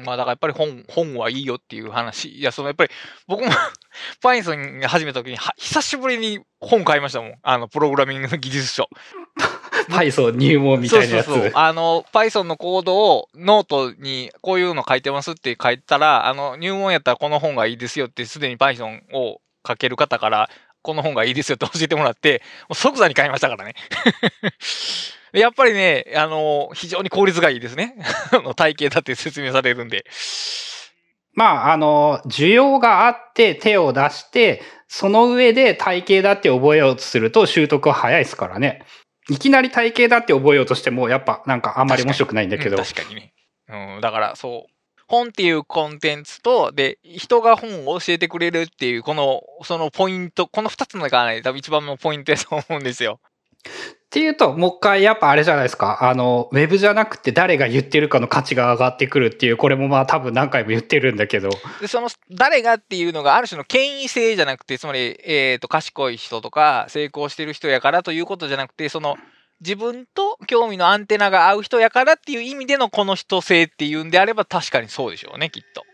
まあだからやっぱり本、本はいいよっていう話。いや、そのやっぱり僕も Python 始めた時に久しぶりに本買いましたもん。あの、プログラミングの技術書。Python 入門みたいなやつ。そうそうそうあの、Python のコードをノートにこういうの書いてますって書いたら、あの、入門やったらこの本がいいですよってすでに Python を書ける方からこの本がいいですよって教えてもらって、もう即座に買いましたからね。やっぱりね、あの、非常に効率がいいですね。体系だって説明されるんで。まあ、あの、需要があって手を出して、その上で体系だって覚えようとすると習得は早いですからね。いきなり体系だって覚えようとしても、やっぱなんかあんまり面白くないんだけど。確かに、ね。うん、だからそう。本っていうコンテンツと、で、人が本を教えてくれるっていう、この、そのポイント、この二つのがね、多分一番のポイントだと思うんですよ。っていうと、もう一回やっぱあれじゃないですか。あの、ウェブじゃなくて誰が言ってるかの価値が上がってくるっていう、これもまあ多分何回も言ってるんだけど。で、その誰がっていうのがある種の権威性じゃなくて、つまり、えっ、ー、と、賢い人とか成功してる人やからということじゃなくて、その、自分と興味のアンテナが合う人やからっていう意味でのこの人性っていうんであれば確かにそうでしょうね、きっと。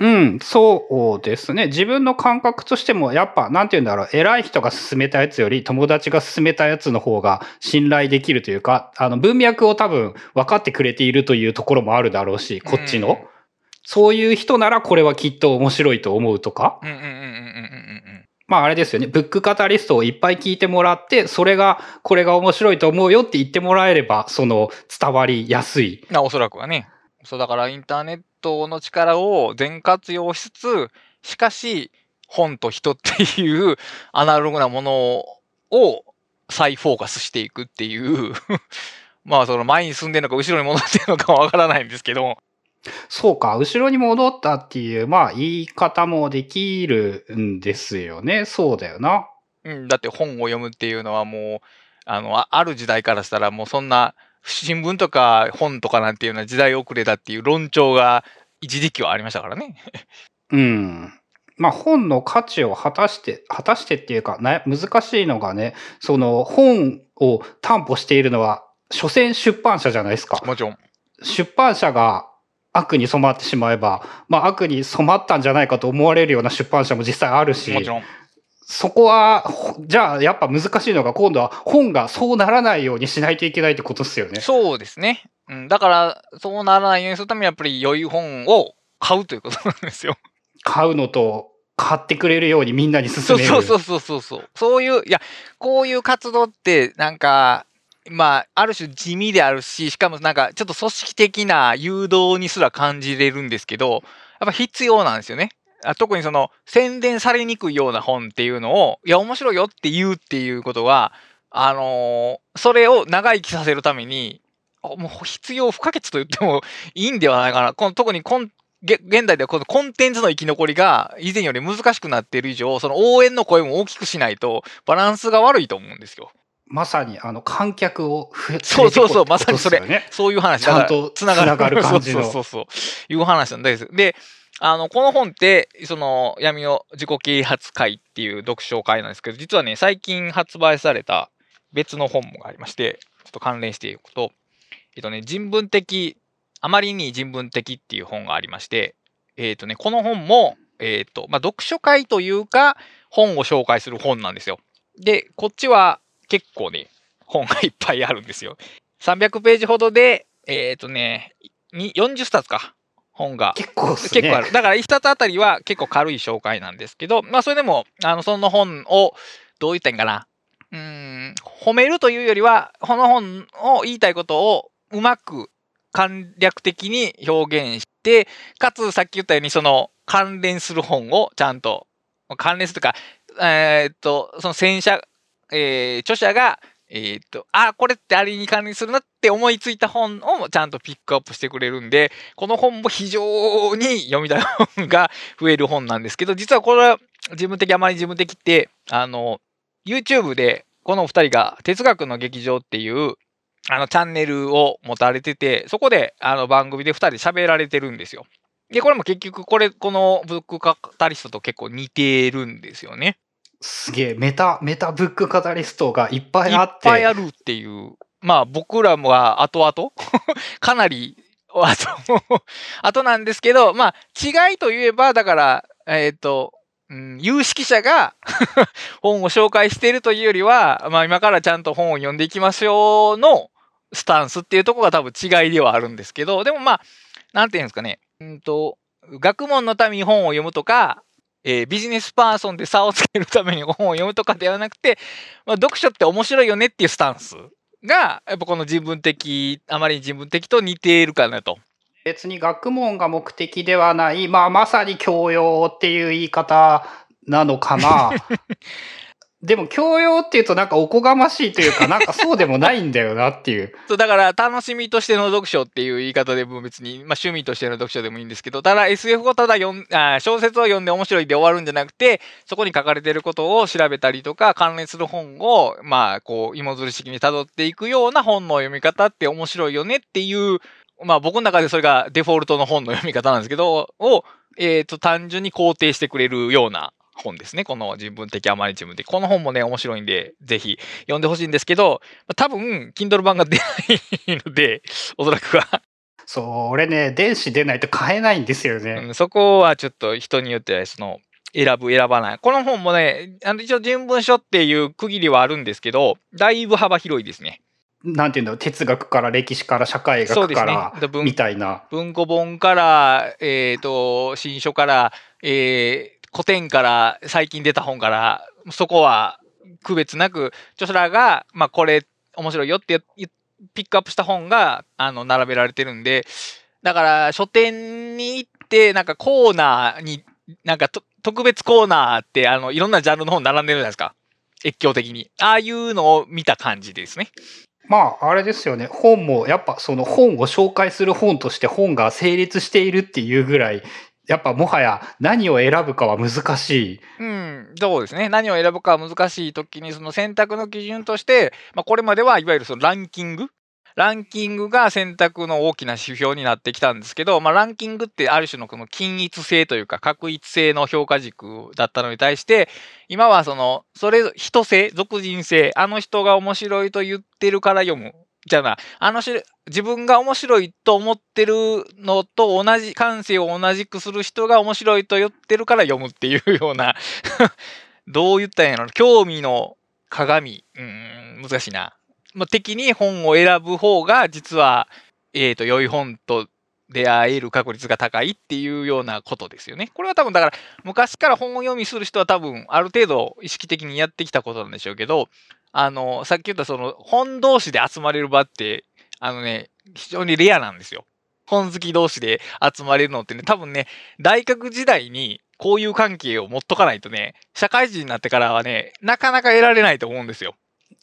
うん、そうですね。自分の感覚としても、やっぱ、なんて言うんだろう、偉い人が進めたやつより、友達が進めたやつの方が信頼できるというか、あの、文脈を多分分かってくれているというところもあるだろうし、こっちの。うん、そういう人ならこれはきっと面白いと思うとか。うんうんうんうんうんうん。まああれですよね。ブックカタリストをいっぱい聞いてもらって、それが、これが面白いと思うよって言ってもらえれば、その、伝わりやすい。な、おそらくはね。そうだからインターネットの力を全活用しつつ、しかし、本と人っていう アナログなものを再フォーカスしていくっていう まあその前に進んでるのか後ろに戻ってるのかわからないんですけど、そうか、後ろに戻ったっていう、まあ言い方もできるんですよね。そうだよな。うん、だって本を読むっていうのはもう、あの、ある時代からしたらもうそんな、新聞とか本とかなんていうのは時代遅れだっていう論調が一時期はありましたからね。うん。まあ本の価値を果たして、果たしてっていうか、ね、難しいのがね、その本を担保しているのは、所詮出版社じゃないですか。もちろん。出版社が悪に染まってしまえば、まあ悪に染まったんじゃないかと思われるような出版社も実際あるし、もちろん。そこは、じゃあやっぱ難しいのが今度は本がそうならないようにしないといけないってことですよね。そうですね。うん、だから、そうならないようにするためにやっぱり良い本を買うということなんですよ。買うのと、買ってくれるようにみんなに勧める。そうそうそうそうそう。そういう、いや、こういう活動ってなんか、まあ、ある種地味であるし、しかもなんかちょっと組織的な誘導にすら感じれるんですけど、やっぱ必要なんですよね。特にその宣伝されにくいような本っていうのを、いや、面白いよって言うっていうことは、あのー、それを長生きさせるために、もう必要不可欠と言ってもいいんではないかな。この特にこん現代ではこのコンテンツの生き残りが以前より難しくなっている以上、その応援の声も大きくしないとバランスが悪いと思うんですよ。まさにあの観客をそうそうそう、まさにそれ。そういう話。ちゃんとつながる感じの。そうそうそう。いう話なんです。で、あの、この本って、その、闇の自己啓発会っていう読書会なんですけど、実はね、最近発売された別の本もありまして、ちょっと関連していくと、えっとね、人文的、あまりに人文的っていう本がありまして、えっとね、この本も、えっと、まあ、読書会というか、本を紹介する本なんですよ。で、こっちは、結構ね、本がいっぱいあるんですよ。300ページほどで、えっ、とね、40冊か。本が。結構、ね、結構ある。だから1冊あたりは結構軽い紹介なんですけど、まあそれでも、あの、その本を、どう言ったらいいんかな。うん、褒めるというよりは、この本を言いたいことをうまく簡略的に表現して、かつさっき言ったようにその関連する本をちゃんと、関連するとか、えー、っと、その戦車えー、著者が、えー、っと、あ、これってあれに関連するなって思いついた本をちゃんとピックアップしてくれるんで、この本も非常に読みたい本が増える本なんですけど、実はこれは自分的、あまり自分的って、あの、YouTube でこの二人が哲学の劇場っていう、あの、チャンネルを持たれてて、そこで、あの、番組で2人喋られてるんですよ。で、これも結局、これ、このブックカタリストと結構似てるんですよね。すげえ、メタ、メタブックカタリストがいっぱいあって。いっぱいあるっていう。まあ、僕らも後々 かなり、あと、あとなんですけど、まあ、違いといえば、だから、えっ、ー、と、うん、有識者が 本を紹介しているというよりは、まあ今からちゃんと本を読んでいきましょうのスタンスっていうところが多分違いではあるんですけど、でもまあ、なんていうんですかね、うんと、学問のために本を読むとか、えー、ビジネスパーソンで差をつけるために本を読むとかではなくて、まあ、読書って面白いよねっていうスタンスが、やっぱこの自分的、あまり自分的と似ているかなと。別に学問が目的ではない、まあまさに教養っていう言い方なのかな。でも教養っていうとなんかおこがましいというか、なんかそうでもないんだよなっていう。そう、だから楽しみとしての読書っていう言い方でも別に、まあ趣味としての読書でもいいんですけど、ただ SF をただ読んあ、小説を読んで面白いで終わるんじゃなくて、そこに書かれてることを調べたりとか、関連する本を、まあこう、芋づる式に辿っていくような本の読み方って面白いよねっていう、まあ僕の中でそれがデフォルトの本の読み方なんですけど、を、えっ、ー、と、単純に肯定してくれるような本ですね。この人文的、あまり自分的。この本もね、面白いんで、ぜひ読んでほしいんですけど、多分、Kindle 版が出ないので、おそらくは。そう、俺ね、電子出ないと買えないんですよね。うん、そこはちょっと人によっては、その、選ぶ、選ばない。この本もね、あの一応人文書っていう区切りはあるんですけど、だいぶ幅広いですね。なんていうんだろう、哲学から歴史から社会学から、ね、みたいな。文庫本から、えっ、ー、と、新書から、えー、古典から最近出た本から、そこは区別なく、著者らが、まあ、これ面白いよってピックアップした本が、あの、並べられてるんで、だから書店に行って、なんかコーナーに、なんか特別コーナーって、あの、いろんなジャンルの本並んでるじゃないですか。越境的に。ああいうのを見た感じですね。まあ、あれですよね。本も、やっぱその本を紹介する本として本が成立しているっていうぐらい、やっぱもはや何を選ぶかは難しい。うん、そうですね。何を選ぶかは難しい時に、その選択の基準として、まあ、これまではいわゆるそのランキング？ランキングが選択の大きな指標になってきたんですけど、まあ、ランキングってある種のこの均一性というか、確一性の評価軸だったのに対して、今はその、それ、人性、属人性、あの人が面白いと言ってるから読むじゃあな、あのし、自分が面白いと思ってるのと同じ、感性を同じくする人が面白いと言ってるから読むっていうような どう言ったんやろ、興味の鏡、うん、難しいな。まあ、的に本を選ぶ方が、実は、えっ、ー、と、良い本と出会える確率が高いっていうようなことですよね。これは多分だから昔から本を読みする人は多分ある程度意識的にやってきたことなんでしょうけど、あの、さっき言ったその本同士で集まれる場って、あのね、非常にレアなんですよ。本好き同士で集まれるのってね、多分ね、大学時代にこういう関係を持っとかないとね、社会人になってからはね、なかなか得られないと思うんですよ。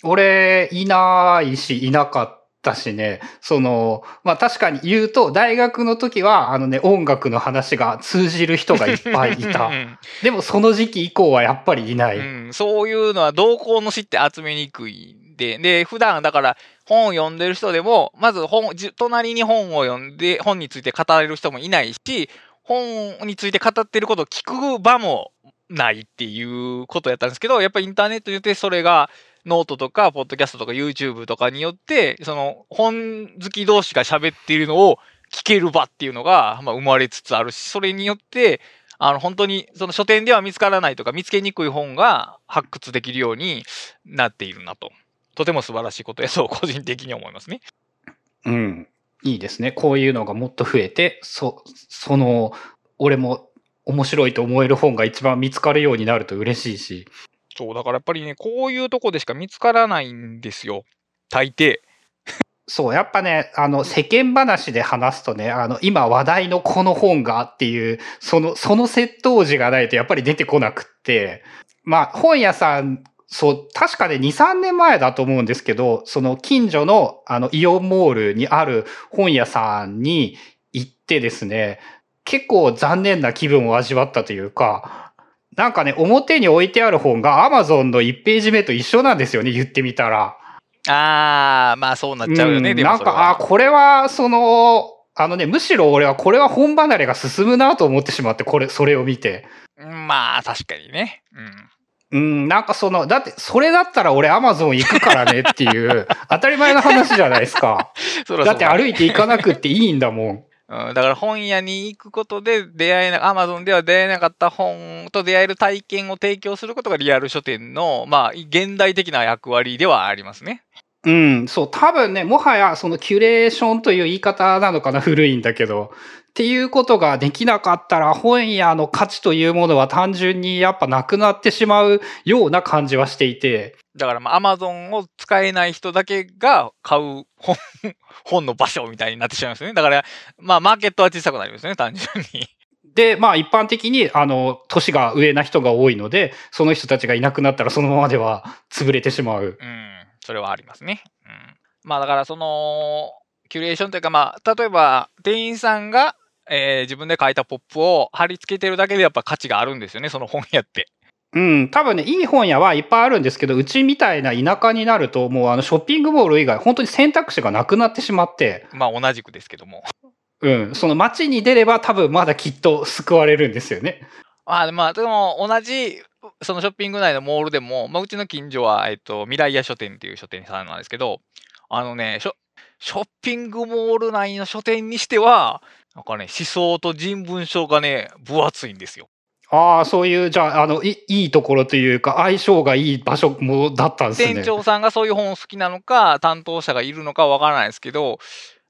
俺、いないし、いなかった。たしね、その、まあ確かに言うと、大学の時は、あのね、音楽の話が通じる人がいっぱいいた。でもその時期以降はやっぱりいない。うん、そういうのは同行の詩って集めにくいんで、で、普段だから本を読んでる人でも、まず本、隣に本を読んで、本について語れる人もいないし、本について語ってることを聞く場もないっていうことやったんですけど、やっぱりインターネットによってそれが、ノートとか、ポッドキャストとか YouTube とかによって、その本好き同士が喋っているのを聞ける場っていうのが、まあ、生まれつつあるし、それによって、あの、本当に、その書店では見つからないとか、見つけにくい本が発掘できるようになっているなと。とても素晴らしいことやと、個人的に思いますね。うん。いいですね。こういうのがもっと増えて、そ、その、俺も面白いと思える本が一番見つかるようになると嬉しいし、そう、だからやっぱりね、こういうとこでしか見つからないんですよ。大抵。そう、やっぱね、あの、世間話で話すとね、あの、今話題のこの本がっていう、その、その窃盗時がないとやっぱり出てこなくって、まあ、本屋さん、そう、確かね、2、3年前だと思うんですけど、その近所の、あの、イオンモールにある本屋さんに行ってですね、結構残念な気分を味わったというか、なんかね、表に置いてある本が Amazon の1ページ目と一緒なんですよね、言ってみたら。ああ、まあそうなっちゃうよね、うん、でなんか、あこれは、その、あのね、むしろ俺はこれは本離れが進むなと思ってしまって、これ、それを見て。まあ、確かにね。うん。うん、なんかその、だって、それだったら俺アマゾン行くからねっていう、当たり前の話じゃないですか。だって歩いて行かなくっていいんだもん。だから本屋に行くことで出会えな、アマゾンでは出会えなかった本と出会える体験を提供することがリアル書店の、まあ、現代的な役割ではありますね。うん、そう、多分ね、もはやそのキュレーションという言い方なのかな、古いんだけど、っていうことができなかったら本屋の価値というものは単純にやっぱなくなってしまうような感じはしていて。だからまあアマゾンを使えない人だけが買う本、本の場所みたいになってしまいますね。だからまあマーケットは小さくなりますね、単純に。で、まあ一般的に、あの、年が上な人が多いので、その人たちがいなくなったらそのままでは潰れてしまう。うん。それはありますね。うん。まあだからその、キュレーションというかまあ、例えば店員さんが、えー、自分で書いたポップを貼り付けてるだけでやっぱ価値があるんですよね、その本屋って。うん、多分ね、いい本屋はいっぱいあるんですけど、うちみたいな田舎になると、もうあのショッピングモール以外、本当に選択肢がなくなってしまって。まあ同じくですけども。うん、その街に出れば多分まだきっと救われるんですよね。あまあ、でも同じそのショッピング内のモールでも、まあ、うちの近所は、えっと、未来屋書店っていう書店さんなんですけど、あのね、ショショッピングモール内の書店にしては、なんかね、思想と人文書がね、分厚いんですよ。ああ、そういう、じゃあ、あのい、いいところというか、相性がいい場所もだったんですね。店長さんがそういう本好きなのか、担当者がいるのかわからないですけど、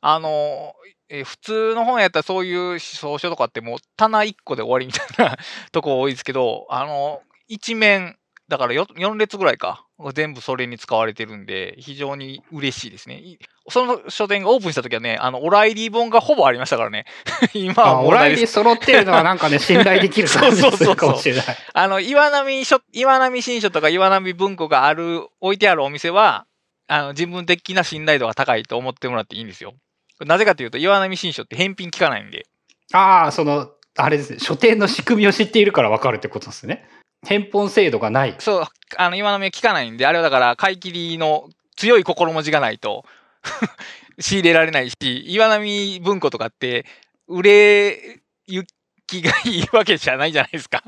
あの、え普通の本やったらそういう思想書とかってもう棚1個で終わりみたいなとこ多いですけど、あの、一面、だから 4, 4列ぐらいか、全部それに使われてるんで、非常に嬉しいですね。その書店がオープンした時はね、あの、オライリー本がほぼありましたからね。今はオライリー揃ってるのはなんかね、信頼できる感じするかもしれない。あの、岩波書、岩波新書とか岩波文庫がある、置いてあるお店は、あの、自分的な信頼度が高いと思ってもらっていいんですよ。なぜかというと、岩波新書って返品聞かないんで。ああ、その、あれですね、書店の仕組みを知っているから分かるってことですね。返本制度がない。そう、あの、今の目聞かないんで、あれはだから、買い切りの強い心持ちがないと 仕入れられないし、岩波文庫とかって、売れ行きがいいわけじゃないじゃないですか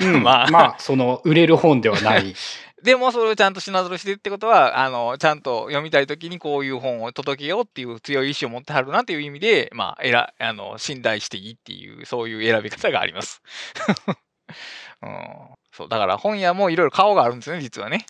うん、まあ、まあ、その、売れる本ではない。でもそれをちゃんと品揃してってことは、あの、ちゃんと読みたいときにこういう本を届けようっていう強い意志を持ってはるなっていう意味で、まあ、えら、あの、信頼していいっていう、そういう選び方がありますうん、そうだから本屋もいろいろ顔があるんですね、実はね。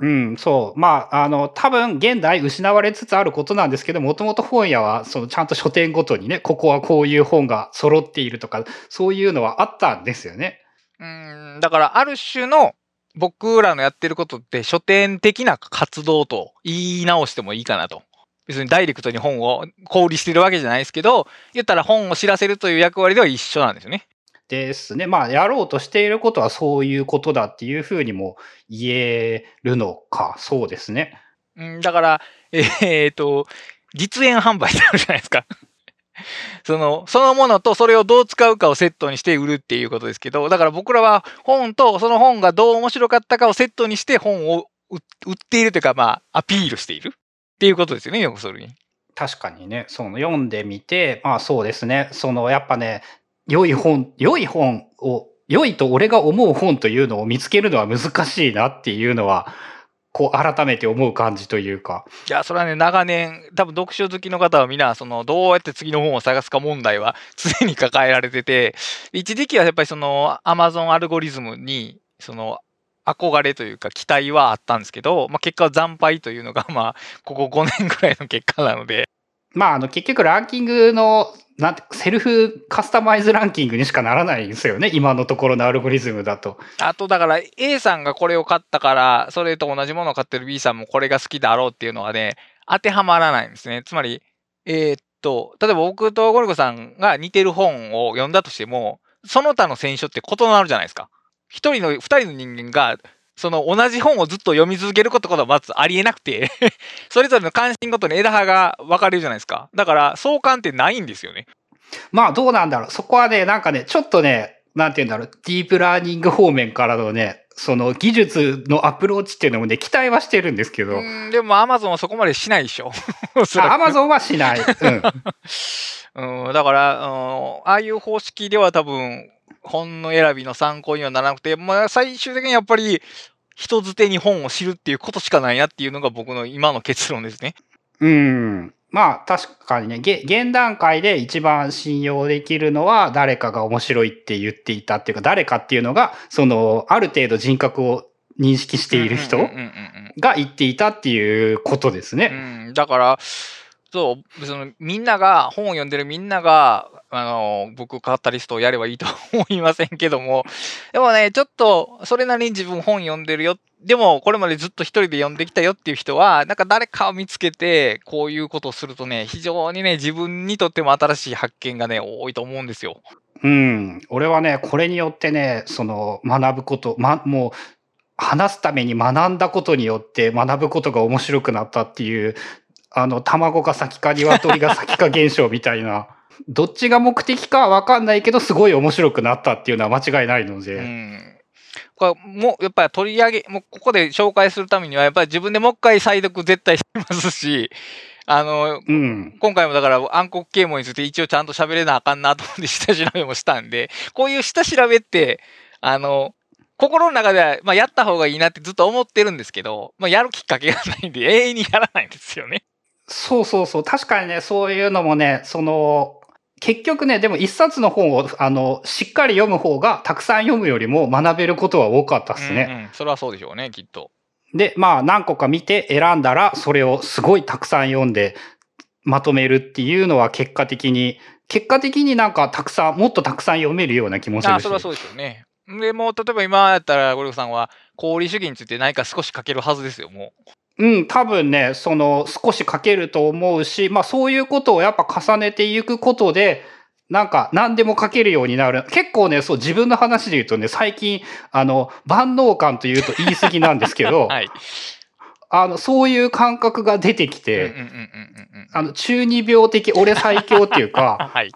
うん、そう。まあ、あの、多分、現代失われつつあることなんですけど、もともと本屋は、その、ちゃんと書店ごとにね、ここはこういう本が揃っているとか、そういうのはあったんですよね。うん、だから、ある種の、僕らのやってることって書店的な活動と言い直してもいいかなと。別にダイレクトに本を小売りしてるわけじゃないですけど、言ったら本を知らせるという役割では一緒なんですよね。ですね。まあ、やろうとしていることはそういうことだっていうふうにも言えるのか。そうですね。うん、だから、えー、っと、実演販売ってあるじゃないですか。その、そのものとそれをどう使うかをセットにして売るっていうことですけど、だから僕らは本とその本がどう面白かったかをセットにして本を売っているというか、まあ、アピールしているっていうことですよね、よくそれに。確かにね、その読んでみて、まあそうですね、そのやっぱね、良い本、良い本を、良いと俺が思う本というのを見つけるのは難しいなっていうのは、こう改めて思う感じというか。いや、それはね、長年、多分読書好きの方はみんな、その、どうやって次の本を探すか問題は常に抱えられてて、一時期はやっぱりその、アマゾンアルゴリズムに、その、憧れというか期待はあったんですけど、まあ、結果は惨敗というのが、まあ、ここ5年ぐらいの結果なので。まあ、あの、結局ランキングのなんて、セルフカスタマイズランキングにしかならないんですよね。今のところのアルゴリズムだと。あと、だから A さんがこれを買ったから、それと同じものを買ってる B さんもこれが好きだろうっていうのはね、当てはまらないんですね。つまり、えー、っと、例えば僕とゴルゴさんが似てる本を読んだとしても、その他の選書って異なるじゃないですか。一人の、二人の人間がその同じ本をずっと読み続けることはまずありえなくて それぞれの関心ごとに枝葉が分かれるじゃないですか。だから相関ってないんですよね。まあどうなんだろう。そこはね、なんかね、ちょっとね、なんて言うんだろう、ディープラーニング方面からのね、その技術のアプローチっていうのもね、期待はしてるんですけど。でもアマゾンはそこまでしないでしょ。アマゾンはしない。うん。うん、だから、うん、ああいう方式では多分、本の選びの参考にはならなくて、まあ、最終的にやっぱり、人づてに本を知るっていうことしかないなっていうのが僕の今の結論ですね。うん。まあ確かにね、現段階で一番信用できるのは誰かが面白いって言っていたっていうか、誰かっていうのが、その、ある程度人格を認識している人が言っていたっていうことですね。うん、だから、そう、そのみんなが、本を読んでるみんなが、あの、僕、カタリストをやればいいと思いませんけども、でもね、ちょっと、それなりに自分本読んでるよ。でも、これまでずっと一人で読んできたよっていう人は、なんか誰かを見つけて、こういうことをするとね、非常にね、自分にとっても新しい発見がね、多いと思うんですよ。うん。俺はね、これによってね、その、学ぶこと、ま、もう、話すために学んだことによって学ぶことが面白くなったっていう、あの、卵が先か鶏が先か現象みたいな。どっちが目的かわかんないけど、すごい面白くなったっていうのは間違いないので。うんこれもうやっぱり取り上げ、もうここで紹介するためには、やっぱり自分でもう一回再読絶対しますし、あの、うん、今回もだから暗黒啓蒙について一応ちゃんと喋れなあかんなと思って下調べもしたんで、こういう下調べって、あの、心の中では、まあ、やった方がいいなってずっと思ってるんですけど、まあ、やるきっかけがないんで、永遠にやらないんですよね。そうそうそう。確かにね、そういうのもね、その、結局ね、でも一冊の本を、あの、しっかり読む方が、たくさん読むよりも学べることは多かったですね。うん、うん、それはそうでしょうね、きっと。で、まあ、何個か見て選んだら、それをすごいたくさん読んで、まとめるっていうのは結果的に、結果的になんかたくさん、もっとたくさん読めるような気もするし。あ、それはそうですよね。で、もう、例えば今やったら、ゴルフさんは、功利主義について何か少し書けるはずですよ、もう。うん、多分ね、その、少し書けると思うし、まあそういうことをやっぱ重ねていくことで、なんか何でも書けるようになる。結構ね、そう自分の話で言うとね、最近、あの、万能感というと言い過ぎなんですけど、はい、あの、そういう感覚が出てきて、あの、中二病的俺最強っていうか、はい、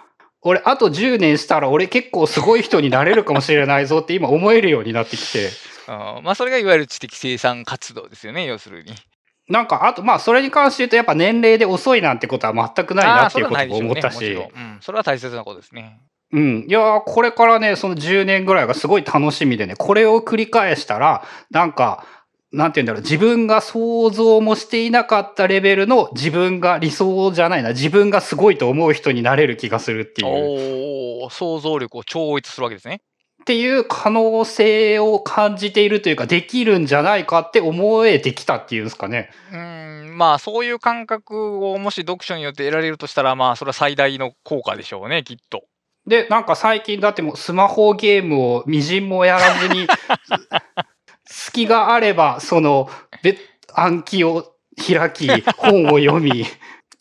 俺あと10年したら俺結構すごい人になれるかもしれないぞって今思えるようになってきて。あまあそれがいわゆる知的生産活動ですよね、要するに。なんか、あと、まあ、それに関して言うと、やっぱ年齢で遅いなんてことは全くないなっていうことも思ったし。ね、うん、それは大切なことですね。うん。いやこれからね、その10年ぐらいがすごい楽しみでね、これを繰り返したら、なんか、なんて言うんだろう、自分が想像もしていなかったレベルの自分が理想じゃないな、自分がすごいと思う人になれる気がするっていう。お想像力を超越するわけですね。っていう可能性を感じているというか、できるんじゃないかって思えてきたっていうんですかね。うん、まあそういう感覚をもし読書によって得られるとしたら、まあそれは最大の効果でしょうね、きっと。で、なんか最近だってもうスマホゲームをみじんもやらずに、隙があれば、その、暗記を開き、本を読み、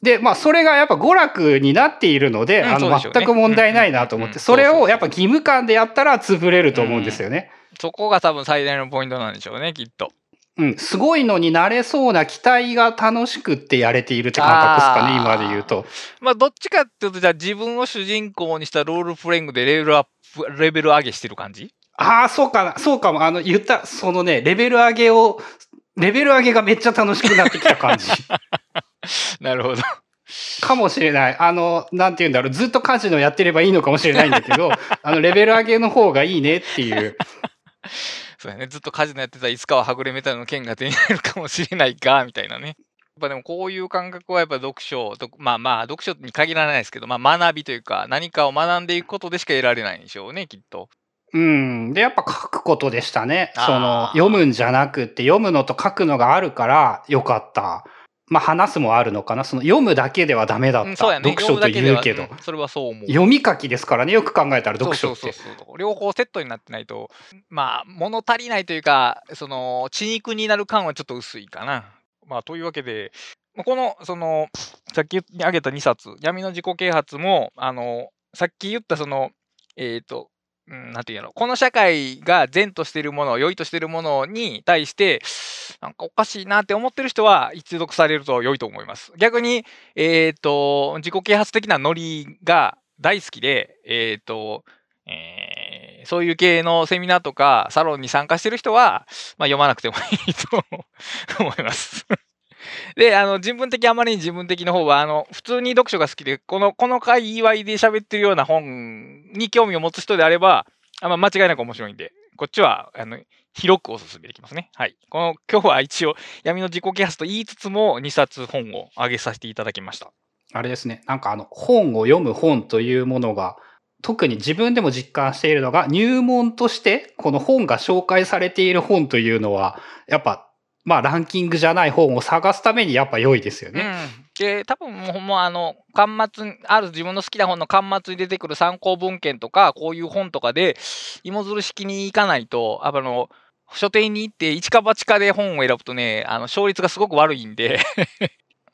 で、まあ、それがやっぱ娯楽になっているので、うん、あの、全く問題ないなと思って、それをやっぱ義務感でやったら潰れると思うんですよね。そこが多分最大のポイントなんでしょうね、きっと。うん、すごいのになれそうな期待が楽しくってやれているって感覚ですかね、今で言うと。まあ、どっちかっていうと、じゃあ自分を主人公にしたロールプレイングでレベルアップ、レベル上げしてる感じ？ああ、そうかな、そうかも。あの、言った、そのね、レベル上げを、レベル上げがめっちゃ楽しくなってきた感じ。なるほど。かもしれない。あの、なんて言うんだろう。ずっとカジノやってればいいのかもしれないんだけど、あの、レベル上げの方がいいねっていう。そうやね。ずっとカジノやってたらいつかははぐれメタルの剣が手に入るかもしれないか、みたいなね。やっぱでもこういう感覚はやっぱ読書と、まあまあ読書に限らないですけど、まあ学びというか何かを学んでいくことでしか得られないんでしょうね、きっと。うん。で、やっぱ書くことでしたね。その、読むんじゃなくて、読むのと書くのがあるからよかった。まあ話すもあるのかな。その読むだけではダメだった。うん、そうやね、読書と言うけど、うん、それはそう思う。読み書きですからね。よく考えたら読書って。そうそうそう両方セットになってないと、まあ物足りないというか、その血肉になる感はちょっと薄いかな。まあというわけで、この、その、さっき挙げた2冊、闇の自己啓発も、あの、さっき言ったその、えっ、ー、と、うん、なんていうの、この社会が善としているもの、良いとしているものに対して、なんかおかしいなって思ってる人は一読されると良いと思います。逆に、えっ、ー、と、自己啓発的なノリが大好きで、えっ、ー、と、えー、そういう系のセミナーとかサロンに参加してる人は、まあ、読まなくてもいいと思います で、あの、人文的、あまりに自分的の方は、あの、普通に読書が好きで、この、この界隈で喋ってるような本に興味を持つ人であれば、あま、間違いなく面白いんで、こっちは、あの、広くおすすめできますね。はい。この、今日は一応、闇の自己啓発と言いつつも、2冊本を上げさせていただきました。あれですね。なんかあの、本を読む本というものが、特に自分でも実感しているのが、入門として、この本が紹介されている本というのは、やっぱまあ、ランキングじゃない本を探すためにやっぱ良いですよね。うん、で、多分もう、もうあの、端末、ある自分の好きな本の端末に出てくる参考文献とか、こういう本とかで、芋づる式に行かないと、あの、書店に行って、一か八かで本を選ぶとね、あの、勝率がすごく悪いんで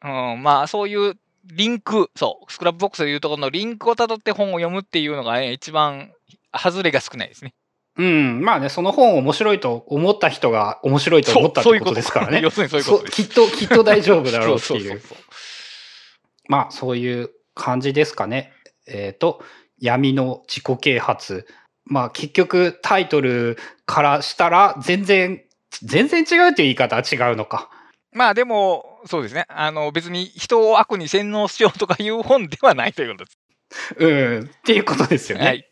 うん、まあ、そういうリンク、そう、 Scrapbox でいうところのリンクをたどって本を読むっていうのがね、一番、外れが少ないですね。うん。まあね、その本面白いと思った人が面白いと思ったってことですからね。要するにそういうこときっと、きっと大丈夫だろうっていう。まあ、そういう感じですかね。えっ、ー、と、闇の自己啓発。まあ、結局タイトルからしたら全然、全然違うという言い方は違うのか。まあでも、そうですね。あの、別に人を悪に洗脳しようとかいう本ではないということです。うん、っていうことですよね。はい。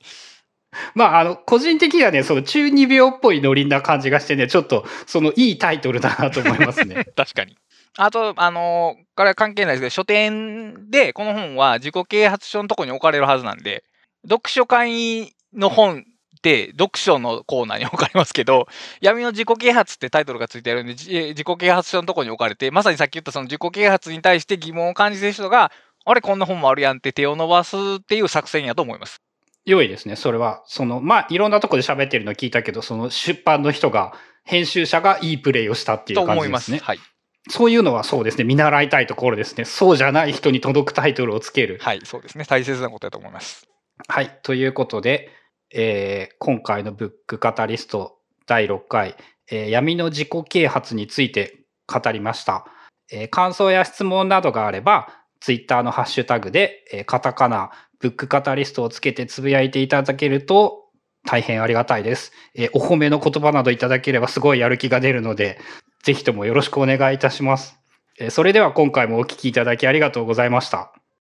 まあ、あの、個人的にはね、その中二病っぽいノリな感じがしてね、ちょっと、そのいいタイトルだなと思いますね。確かに。あと、あの、これは関係ないですけど、書店でこの本は自己啓発書のとこに置かれるはずなんで、読書会の本って読書のコーナーに置かれますけど、闇の自己啓発ってタイトルがついてあるんで、自己啓発書のとこに置かれて、まさにさっき言ったその自己啓発に対して疑問を感じてる人が、あれこんな本もあるやんって手を伸ばすっていう作戦やと思います。良いですね、それは。その、まあ、いろんなとこで喋ってるの聞いたけど、その出版の人が、編集者がいいプレイをしたっていう感じですね。はい。そういうのはそうですね、見習いたいところですね。そうじゃない人に届くタイトルをつける。はい、そうですね。大切なことだと思います。はい、ということで、えー、今回のブックカタリスト第6回、えー、闇の自己啓発について語りました。えー、感想や質問などがあれば、ツイッターのハッシュタグで、えー、カタカナ、ブックカタリストをつけてつぶやいていただけると大変ありがたいです。えお褒めの言葉などいただければすごいやる気が出るので、ぜひともよろしくお願いいたします。えそれでは今回もお聞きいただきありがとうございました。